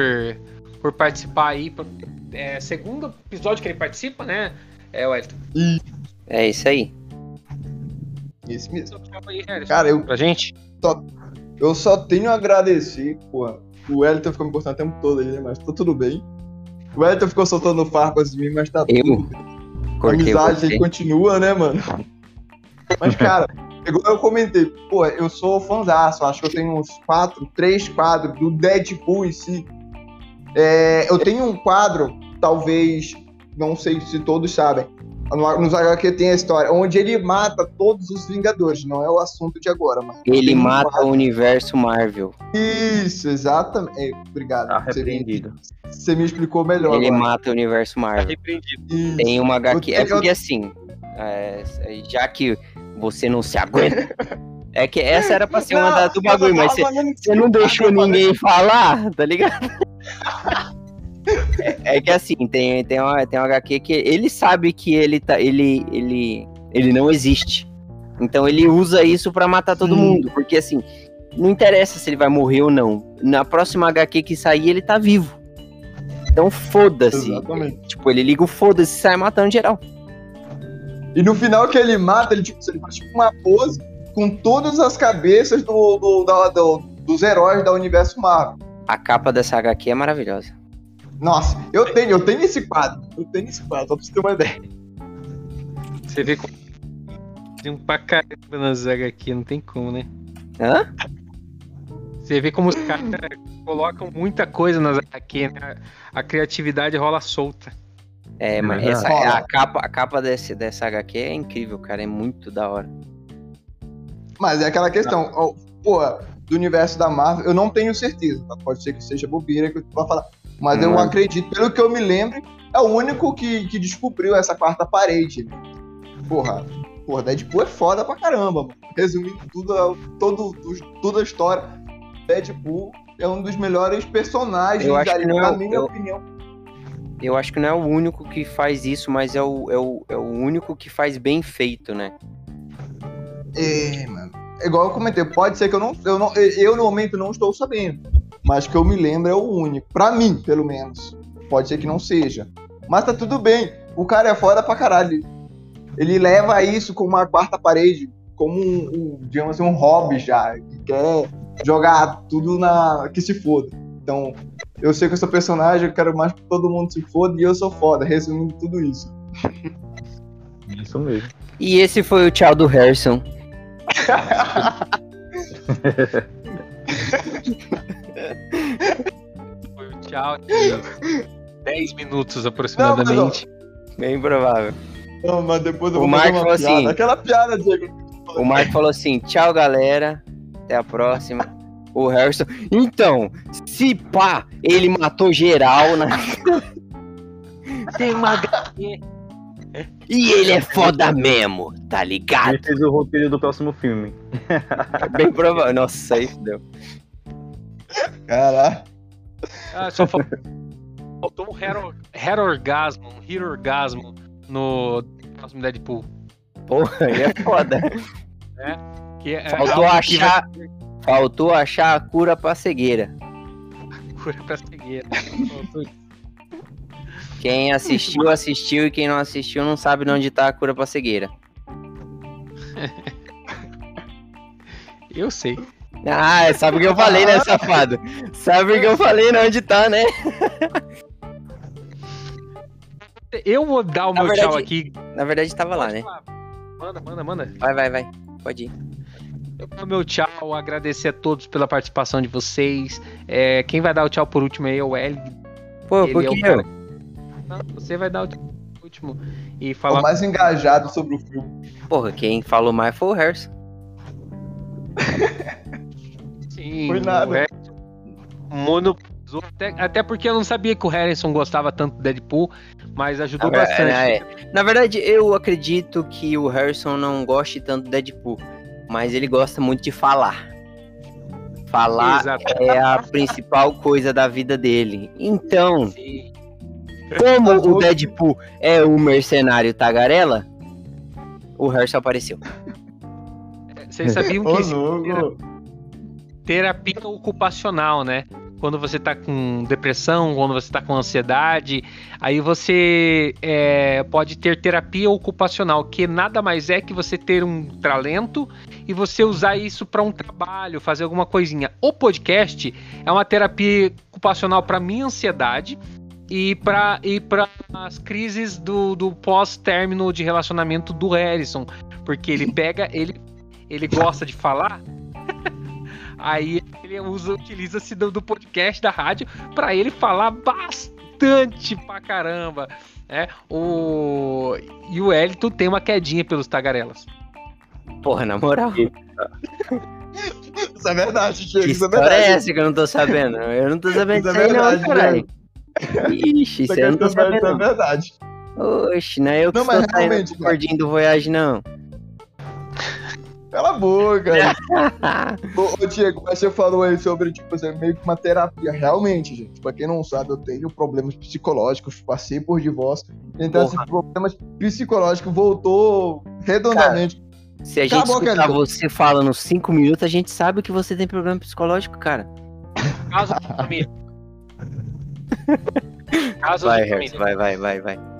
por participar aí. Por- É, segundo episódio que ele participa, né? É, Wellington. É isso aí. Isso mesmo. Cara, eu, Pra gente. eu só tenho a agradecer, porra. O Wellington ficou me cortando o tempo todo aí, né? Mas tá tudo bem. O Elton ficou soltando farpas de mim, mas tá Eu? tudo. A Cortei amizade aí continua, né, mano? Mas, cara, igual eu comentei, pô, eu sou fãzaço, acho que eu tenho uns quatro, três quadros do Deadpool em si. É, eu tenho um quadro, talvez, não sei se todos sabem, no- nos HQ tem a história, onde ele mata todos os Vingadores, não é o assunto de agora, mas. Ele mata o universo Marvel. Isso, exatamente. É, obrigado. Tá Você me, repreendido. você me explicou melhor. Ele agora. mata o universo Tá Marvel. repreendido. Isso. Tem uma HQ. É porque assim, é, já que você não se aguenta. É que essa era pra ser uma Não, da, do bagulho, mas você não deixou ninguém falar, tá ligado? É, é que assim, tem, tem, uma, tem uma HQ que ele sabe que ele, tá, ele, ele, ele não existe. Então ele usa isso pra matar todo mundo. Porque assim, não interessa se ele vai morrer ou não. Na próxima HQ que sair, ele tá vivo. Então foda-se. Exatamente. Tipo, ele liga o foda-se e sai matando geral. E no final que ele mata, ele, tipo, ele faz tipo uma pose com todas as cabeças do, do- da- do- dos heróis da universo Marvel. A capa dessa HQ é maravilhosa. Nossa, eu tenho, eu tenho esse quadro. Eu tenho esse quadro, só pra você ter uma ideia. Você vê como. Tem um pra caramba nas HQ, não tem como, né? Hã? Você vê como os caras colocam muita coisa nas HQ, né? A criatividade rola solta. É, mas verdade. essa, a capa, a capa desse, dessa HQ é incrível, cara. É muito da hora. Mas é aquela questão, ó, pô, do universo da Marvel, eu não tenho certeza, tá? pode ser que seja bobeira que eu vou falar. Mas eu Hum. acredito, pelo que eu me lembro, é o único que, que descobriu essa quarta parede. Porra, porra, Deadpool é foda pra caramba, mano. Resumindo tudo, todo, toda a história, Deadpool é um dos melhores personagens, Eu acho que ali, não é na minha eu- opinião. Eu acho que não é o único que faz isso, mas é o, é o, é o único que faz bem feito, né? É, mano. Igual eu comentei, pode ser que eu não, eu não. Eu no momento não estou sabendo. Mas que eu me lembro é o único. Pra mim, pelo menos. Pode ser que não seja. Mas tá tudo bem. O cara é foda pra caralho. Ele leva isso como uma quarta parede, como um, um, digamos assim, um hobby já. Que quer jogar tudo na. que se foda. Então, eu sei que eu sou personagem, eu quero mais que todo mundo se foda e eu sou foda, resumindo tudo isso. Isso mesmo. E esse foi o tchau do Harrison. Tchau de 10 minutos aproximadamente. Bem provável. Não, mas depois eu O vou uma falou piada. assim- Aquela piada, Diego. O Marco falou assim: tchau, galera. Até a próxima. O Harrison. Então, se pá, ele matou geral, né? Tem uma. E ele é foda mesmo, tá ligado? Ele fez o roteiro do próximo filme. Bem provável. Nossa, aí deu. Caralho. Ah, só faltou, faltou um hero, hero orgasmo, um hero orgasmo no próximo Deadpool. Porra, aí é foda. Que é Faltou algo que vai achar. Faltou achar a cura pra cegueira. cura pra cegueira. Quem assistiu, assistiu, e quem não assistiu não sabe onde tá a cura pra cegueira. Eu sei. Ah, sabe o que eu falei, né, safado? Sabe o que eu falei, né, onde tá, né? Eu vou dar o Na meu verdade- tchau aqui. Na verdade tava lá, né? Manda, manda, manda. Vai, vai, vai. Pode ir. Eu vou dar o meu tchau, agradecer a todos pela participação de vocês. É, quem vai dar o tchau por último aí é o L. Pô, Ele por é o? Não, você vai dar o tchau por último e Tô falar. mais engajado sobre o filme. Porra, quem falou mais foi o Harrison. Sim, Foi nada. monopolizou, até, até porque eu não sabia que o Harrison gostava tanto do Deadpool, mas ajudou Ah, bastante. é, Na verdade, eu acredito que o Harrison não goste tanto do Deadpool, mas ele gosta muito de falar. Falar Exato. é a principal coisa da vida dele. Então, Sim. como o Deadpool é o mercenário tagarela, o Harrison apareceu. Vocês sabiam que Ô, louco. Terapia ocupacional, né? Quando você tá com depressão, quando você tá com ansiedade, aí você é, pode ter terapia ocupacional, que nada mais é que você ter um talento e você usar isso para um trabalho, fazer alguma coisinha. O podcast é uma terapia ocupacional para minha ansiedade e para e para as crises do, do pós-término de relacionamento do Harrison, porque ele pega, ele ele gosta de falar, aí ele usa utiliza-se do, do podcast da rádio para ele falar bastante pra caramba, né? O e o Elton tem uma quedinha pelos tagarelas. Porra, na moral. Isso é verdade, Diego. Que Isso é história verdade. é essa que eu não tô sabendo? Eu não tô sabendo Isso disso é aí não, verdade, caralho. Ixi, isso aí eu não tô Isso é sabendo verdade. Oxe, não é eu que Não, mas estou saindo do gordinho do Voyage, não. Cala a boca. ô, ô, Diego, mas você falou aí sobre, tipo, assim, meio que uma terapia. Realmente, gente, pra quem não sabe, eu tenho problemas psicológicos, passei por divórcio. Então, esses problemas psicológicos voltou redondamente. Se a gente Cala a boca, escutar Elton. você falando cinco minutos, a gente sabe que você tem problema psicológico, cara. Caso de família. Caso Vai, de família. vai, vai, vai, vai.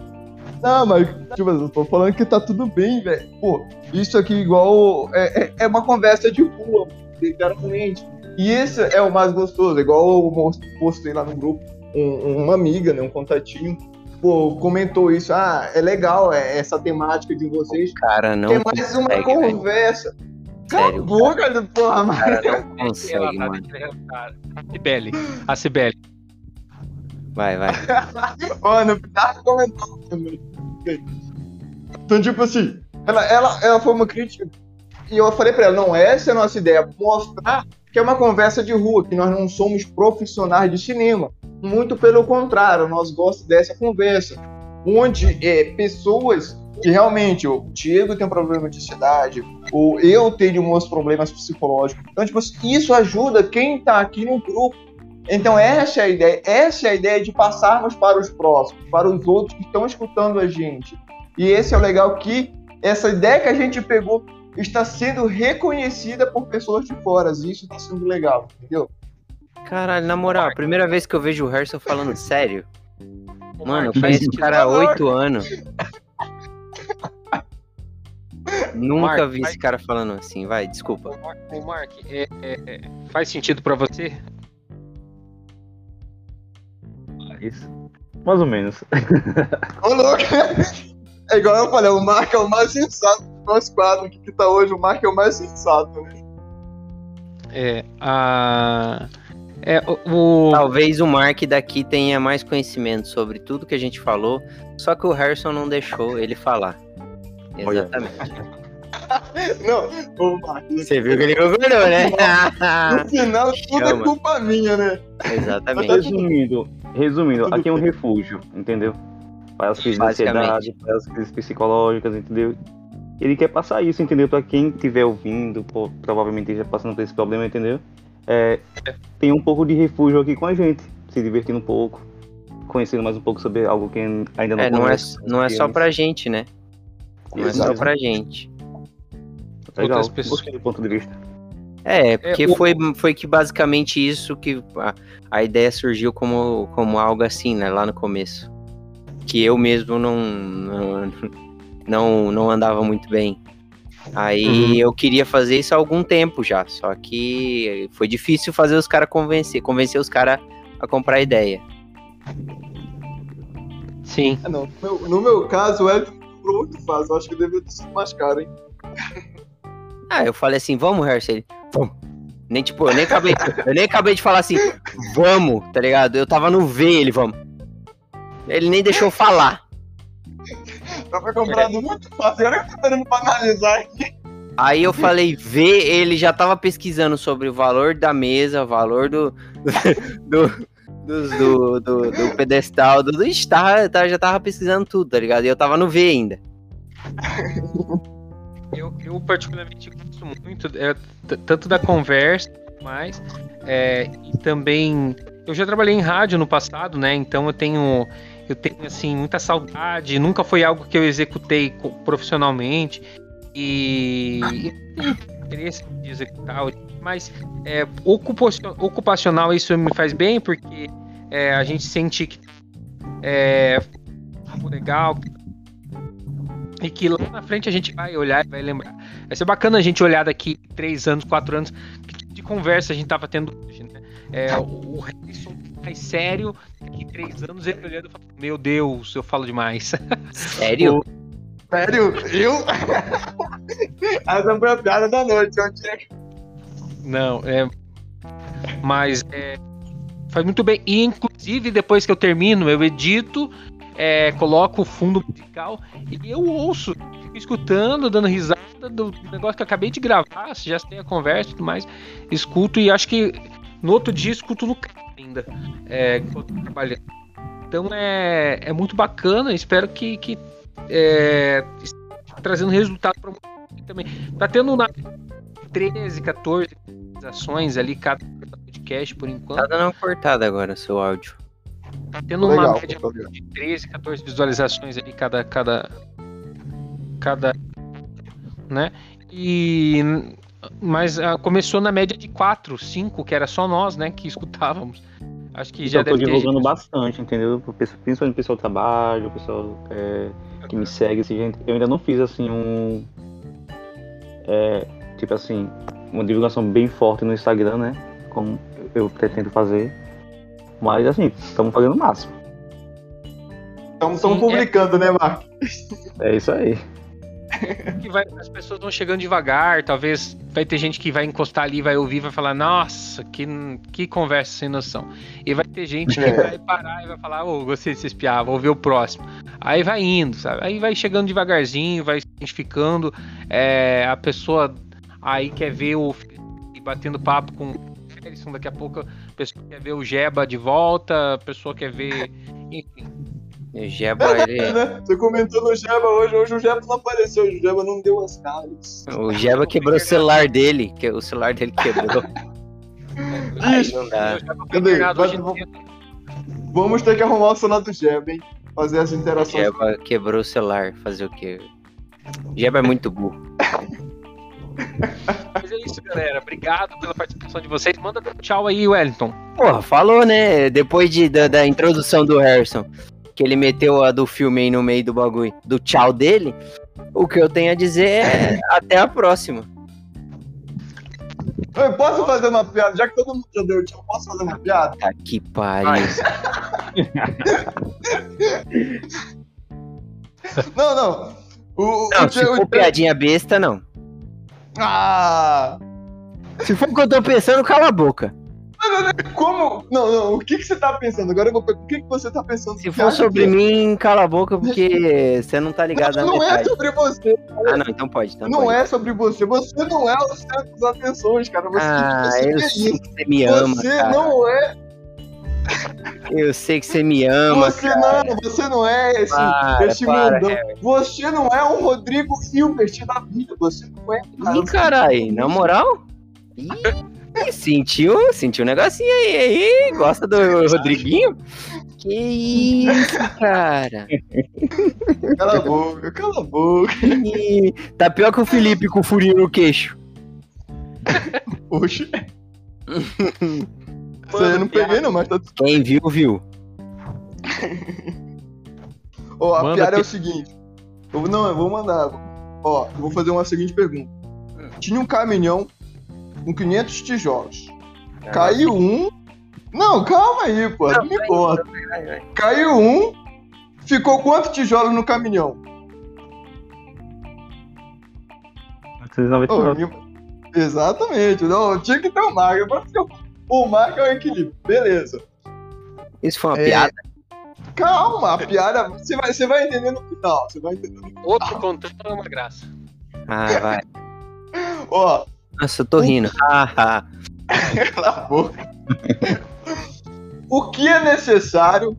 Não, mas, tipo, eu tô falando que tá tudo bem, velho. Pô, isso aqui igual. É, é, é uma conversa de rua, literalmente. E esse é o mais gostoso, igual eu postei lá no grupo, um- uma amiga, né, um contatinho, pô, comentou isso. Ah, é legal é, essa temática de vocês. Cara, não é mais uma consegue, velho. conversa. Cala a Sério, boca, porra, mano. cara, não consegue, tá mano. cara. Cibele, a Cibele. Vai, vai. Mano, tá comentando também. Então, tipo assim, ela, ela, ela foi uma crítica. E eu falei pra ela, não, essa é a nossa ideia, mostrar que é uma conversa de rua, que nós não somos profissionais de cinema. Muito pelo contrário, nós gostamos dessa conversa. Onde é, pessoas que realmente, o Diego tem um problema de ansiedade, ou eu tenho meus problemas psicológicos. Então, tipo assim, isso ajuda quem tá aqui no grupo então essa é a ideia, essa é a ideia de passarmos para os próximos, para os outros que estão escutando a gente. E esse é o legal que essa ideia que a gente pegou está sendo reconhecida por pessoas de fora. E isso está sendo legal, entendeu? Caralho, na moral, a primeira vez que eu vejo o Harrison falando sério, mano, eu conheço esse cara há oito anos. Nunca Mark, vi esse cara falando assim, vai, desculpa. Ô, Mark, ô, Mark, é- é- é, faz sentido pra você? Isso. Mais ou menos. Ô, louco! É igual eu falei, o Marco é o mais sensato dos nós quatro que tá hoje, o Marco é o mais sensato, né? É, a... É, o... o- Talvez o Mark daqui tenha mais conhecimento sobre tudo que a gente falou, só que o Harrison não deixou ele falar. Olha. Exatamente. Não, Marco, Você viu que ele concordou, né? no final tudo é Chama. culpa minha, né? Exatamente. Resumindo, resumindo, aqui é um refúgio, entendeu? Para as crises de ansiedade, para as crises psicológicas, entendeu? Ele quer passar isso, entendeu? Para quem estiver ouvindo, pô, provavelmente esteja passando por esse problema, entendeu? É, tem um pouco de refúgio aqui com a gente, se divertindo um pouco, conhecendo mais um pouco sobre algo que ainda não É, não é, conhece. não é só pra gente, né? Não é só pra gente. Legal, outras pessoas. gostei do ponto de vista. É, porque o- foi, foi que basicamente isso que a, a ideia surgiu como, como algo assim, né? Lá no começo. Que eu mesmo não, não, não, não andava muito bem. Aí Uhum. eu queria fazer isso há algum tempo já. Só que foi difícil fazer os caras convencer, convencer os caras a comprar a ideia. Sim. Ah, não. No meu, no meu caso, o Elton comprou muito fácil. Eu acho que deveria ter sido mais caro, hein? Ah, eu falei assim, vamos, Hercel? Vamos. Nem tipo, eu nem acabei, eu nem acabei de falar assim, vamos, tá ligado? Eu tava no V, ele, vamos. Ele nem deixou eu falar. Tava comprando muito fácil. Agora que eu tô dando pra analisar aqui. Aí eu falei V, ele já tava pesquisando sobre o valor da mesa, o valor do. do. dos- do, do, do pedestal, do. do Ixi, tava, tava- já tava pesquisando tudo, tá ligado? E eu tava no V ainda. Eu, eu particularmente gosto muito, é, tanto da conversa, mas é, e também eu já trabalhei em rádio no passado, né? Então eu tenho eu tenho assim muita saudade. Nunca foi algo que eu executei profissionalmente e, tenho interesse de executar, mas é, ocupacio- ocupacional isso me faz bem porque é, a gente sente que é algo legal e que lá na frente a gente vai olhar e vai lembrar. Vai ser bacana a gente olhar daqui três anos, quatro anos, que tipo de conversa a gente tava tendo hoje, né? É, o o Harrison mais sério, daqui três anos ele olhando e falando, meu Deus, eu falo demais. Sério? Sério? Eu? Essa foi a piada da noite. Tinha que... Não, é. Mas é, faz muito bem. E inclusive, depois que eu termino, eu edito, é, coloco o fundo musical e eu ouço, fico escutando, dando risada do negócio que eu acabei de gravar, se já tem a conversa e tudo mais. Escuto e acho que no outro dia escuto no carro ainda. É, trabalhando. Então é, é muito bacana, espero que, que é, trazendo resultado para também. Tá tendo na 13, 14 visualizações ali cada podcast por Tá enquanto. dando uma cortada agora, seu áudio. Tá tendo uma Legal, média tá legal. de 13, 14 visualizações ali cada cada cada né? E mas ah, começou na média de 4, 5, que era só nós, né, que escutávamos. Acho que já eu tô deve ter divulgando gente- bastante, entendeu? Principalmente o pessoal do trabalho, o pessoal é, que me segue, assim, gente. Eu ainda não fiz assim um. é, tipo assim, uma divulgação bem forte no Instagram, né? Como eu pretendo fazer. Mas assim, estamos fazendo o máximo. Estamos Sim, é. publicando, né, Marco? É isso aí. que vai- as pessoas vão chegando devagar, talvez vai ter gente que vai encostar ali, vai ouvir, vai falar, nossa, que, que conversa sem noção. E vai ter gente que É. vai parar e vai falar, ô, gostei desse espiar, vou ver o próximo. Aí vai indo, sabe? Aí vai chegando devagarzinho, vai se identificando, é, a pessoa aí quer ver o Felipe batendo papo com o Ferguson, daqui a pouco pessoa quer ver o Jeba de volta, a pessoa quer ver, enfim. O Jeba, ele, Né? Você comentou no Jeba hoje, hoje o Jeba não apareceu, o Jeba não deu as caras. o Jeba quebrou o celular dele, que o celular dele quebrou. Ixi, não dá. O vamos- ter que arrumar o celular do Jeba, hein? Fazer as O interações. Jeba quebrou o celular, fazer o quê? O Jeba é muito burro. Mas é isso, galera. Obrigado pela participação de vocês. Manda tchau aí, Wellington. Porra, falou, né? Depois de, da, da introdução do Harrison, que ele meteu a do filme aí no meio do bagulho, do tchau dele, o que eu tenho a dizer é até a próxima. Eu posso fazer uma piada? Já que todo mundo já deu tchau, posso fazer uma piada? Tá que pariu. Não, não. O, o- Não, o se Tchê- for o piadinha besta, não. Ah! Se for o que eu tô pensando, cala a boca. Como? Não, não. O que, que você tá pensando? Agora eu vou perguntar. O que, que você tá pensando? Se Você for sobre que- mim, cala a boca, porque você não tá ligado na Não, não é metade. sobre você. Ah, não, então pode. Então Não pode. é sobre você. Você não é o centro das atenções, cara. Você Ah, você eu é sei isso. que você me ama, Você cara. não é. Eu sei que você me ama, Você cara. não, você não é esse, Para, esse para, mundão. Você não é um Rodrigo Hilbert da vida. Você não é, cara. Ih, carai, na moral? Ih, sentiu, sentiu um negocinho aí, aí, gosta do Rodriguinho? Que isso, cara? Cala a boca, cala a boca. Ih, tá pior que o Felipe com o furinho no queixo. Poxa. Isso aí eu não peguei, não, mas tá Quem viu, viu. Ó, a Manda piada é pi- o seguinte. Eu, não, eu vou mandar. Ó, eu vou fazer uma seguinte pergunta. Tinha um caminhão com 500 tijolos. Caiu um. Não, calma aí, pô. Não, me importa. Caiu um. Ficou quantos tijolos no caminhão? Ô, 499. me- Exatamente. Não, tinha que ter um marco. Agora fica- O marco é o equilíbrio. Beleza. Isso foi uma É. piada? Calma, a piada. Você vai, você vai entender no final. Você vai entender no final. Outro contando é uma graça. Ah, vai. Ó, Nossa, eu tô rindo. Cala a boca. o que é necessário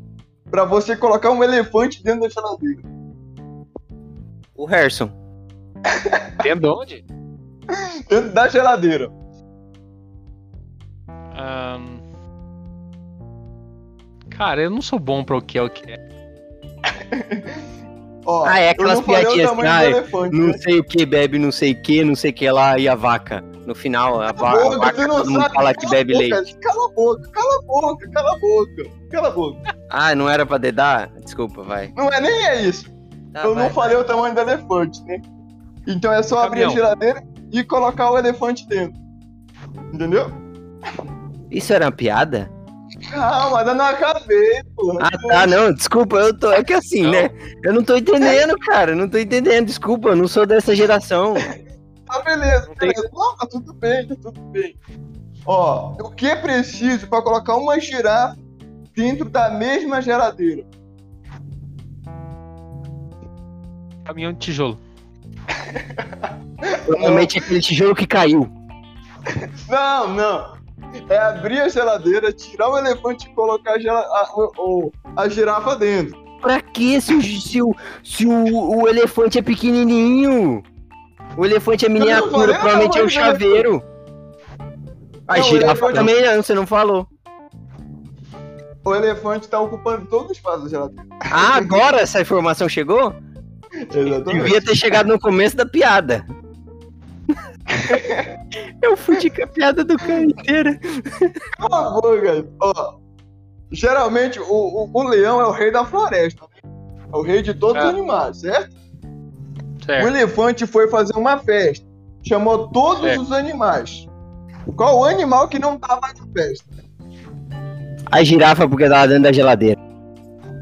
pra você colocar um elefante dentro da geladeira? O Harrison. Dentro de onde? Dentro da geladeira. Cara, eu não sou bom pra o que é o que é. Ó, Ah, é aquelas piadinhas tamanho do ah, elefante, Não né? sei o que bebe, não sei o que, não sei o que lá, e a vaca. No final, a, va a Boca, vaca, você não todo mundo sabe. fala que Cala bebe a boca, leite. Cala a boca, cala a boca, cala a boca. Cala a boca. Ah, não era pra dedar? Desculpa, vai. Não é nem é isso. Tá, eu vai, não falei o tamanho do elefante, né? Então é só abrir a Caminhão. geladeira e colocar o elefante dentro. Entendeu? Isso era uma piada? Calma, ainda não acabei, pô. Ah, tá, não, desculpa, eu tô. É que assim, Não. né? Eu não tô entendendo, cara. eu Não tô entendendo, desculpa, eu não sou dessa geração. Ah, beleza, Não tem- beleza. Não, tá tudo bem, tá tudo bem. Ó, o que é preciso pra colocar uma girafa dentro da mesma geladeira? Caminhão de tijolo. Provavelmente aquele tijolo que caiu. Não, não. É abrir a geladeira, tirar o elefante e colocar a, gela- a- o- a girafa dentro. Pra que se, o, se, o, se o, o elefante é pequenininho? O elefante é miniatura, falei provavelmente é um nada, chaveiro. A Não, girafa também não, você não falou. O elefante tá ocupando todo o espaço da geladeira. Ah, agora essa informação chegou? Exatamente. Devia ter chegado no começo da piada. Eu fudi com a piada do cara inteira. Cala a boca. Ó, geralmente o, o, o leão é o rei da floresta. né? É o rei de todos os É. animais, certo? O Certo. elefante foi fazer uma festa. Chamou todos Certo. os animais. Qual o animal que não tava na festa? A girafa porque tava dentro da geladeira.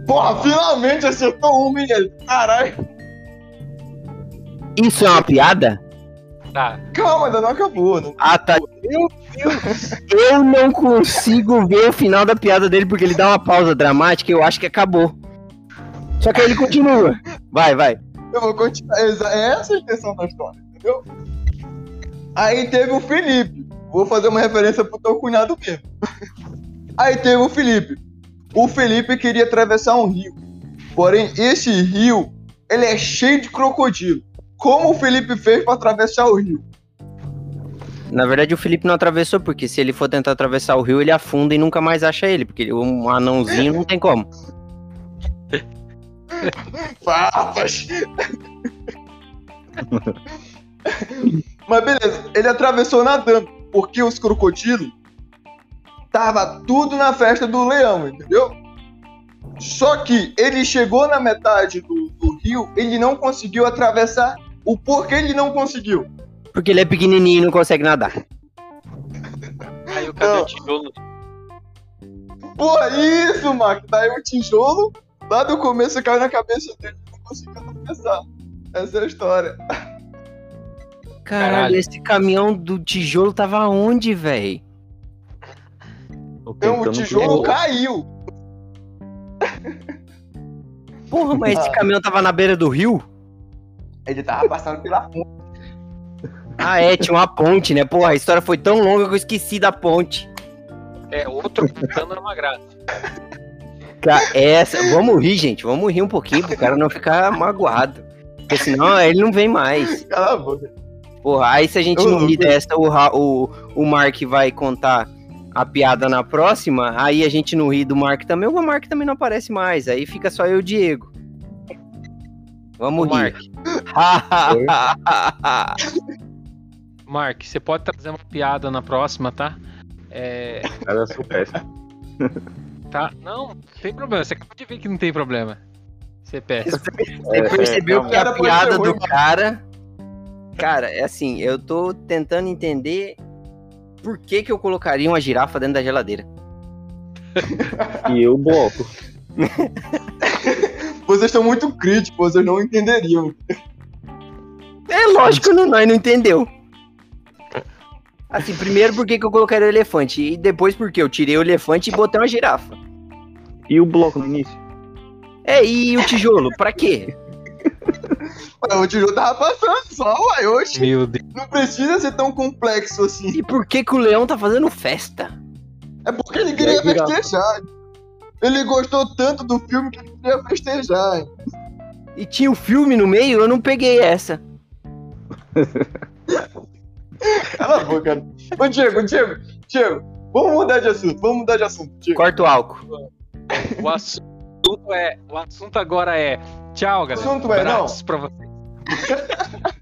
Porra, finalmente acertou um, Miguel. Caralho. Isso é uma piada? Tá. Calma, ainda não acabou. Ah, tá. Meu Deus. Eu não consigo ver o final da piada dele porque ele dá uma pausa dramática e eu acho que acabou. Só que aí ele continua. Vai, vai. Eu vou continuar. Exa- É essa a intenção da história, entendeu? Aí teve o Felipe. Vou fazer uma referência pro teu cunhado mesmo. Aí teve o Felipe. O Felipe queria atravessar um rio. Porém, esse rio, ele é cheio de crocodilo. Como o Felipe fez pra atravessar o rio? Na verdade, o Felipe não atravessou, porque se ele for tentar atravessar o rio, ele afunda e nunca mais acha ele, porque um anãozinho não tem como. Papas! Mas beleza, ele atravessou nadando, porque os crocodilos tava tudo na festa do leão, entendeu? Só que ele chegou na metade do, do rio, ele não conseguiu atravessar. O porquê ele não conseguiu? Porque ele é pequenininho e não consegue nadar. Aí o cadê Não. o tijolo? Porra, isso, Marco! Daí o tijolo, lá do começo, caiu na cabeça dele e não conseguiu atravessar. Essa é a história. Caralho, Caralho. esse caminhão do tijolo tava onde, véi? Tô Então o tentando tijolo caiu. Porra, mas esse caminhão tava na beira do rio? Ele tava passando pela ponte. Ah, é, tinha uma ponte, né? Porra, a história foi tão longa que eu esqueci da ponte. É, outro cantando numa graça. Essa, vamos rir, gente, vamos rir um pouquinho pro cara não ficar magoado. Porque senão ele não vem mais. Cala a boca. Porra, aí se a gente não rir dessa, o, Ra- o, o Mark vai contar a piada na próxima, aí a gente não ri do Mark também, o Mark também não aparece mais, aí fica só eu e o Diego. Vamos Ô, Mark, rir. Mark, você pode trazer uma piada na próxima, tá? É, Cara, eu sou péssimo. tá? Não, não tem problema. Você acabou de ver que não tem problema. Você peça. Você percebeu calma. que a piada do cara. Cara, é assim, eu tô tentando entender por que, que eu colocaria uma girafa dentro da geladeira. E eu bloco. Vocês estão muito críticos, vocês não entenderiam. É lógico que não, nós não entendeu. Assim, primeiro por que, que eu colocaria o elefante? E depois porque eu tirei o elefante e botei uma girafa. E o bloco no início? É, e o tijolo? Pra quê? Ué, O tijolo tava passando só, uai, oxe. Meu Deus. Não precisa ser tão complexo assim. E por que, que o leão tá fazendo festa? É porque ele queria girafa? festejar. Ele gostou tanto do filme que ele queria festejar. E tinha o filme no meio, eu não peguei essa. Cala a boca. Ô, Diego, Diego, Diego, vamos mudar de assunto, vamos mudar de assunto, Diego. Corta o álcool. O assunto é. O assunto agora é. Tchau, galera. assunto é, não. Abraços pra vocês.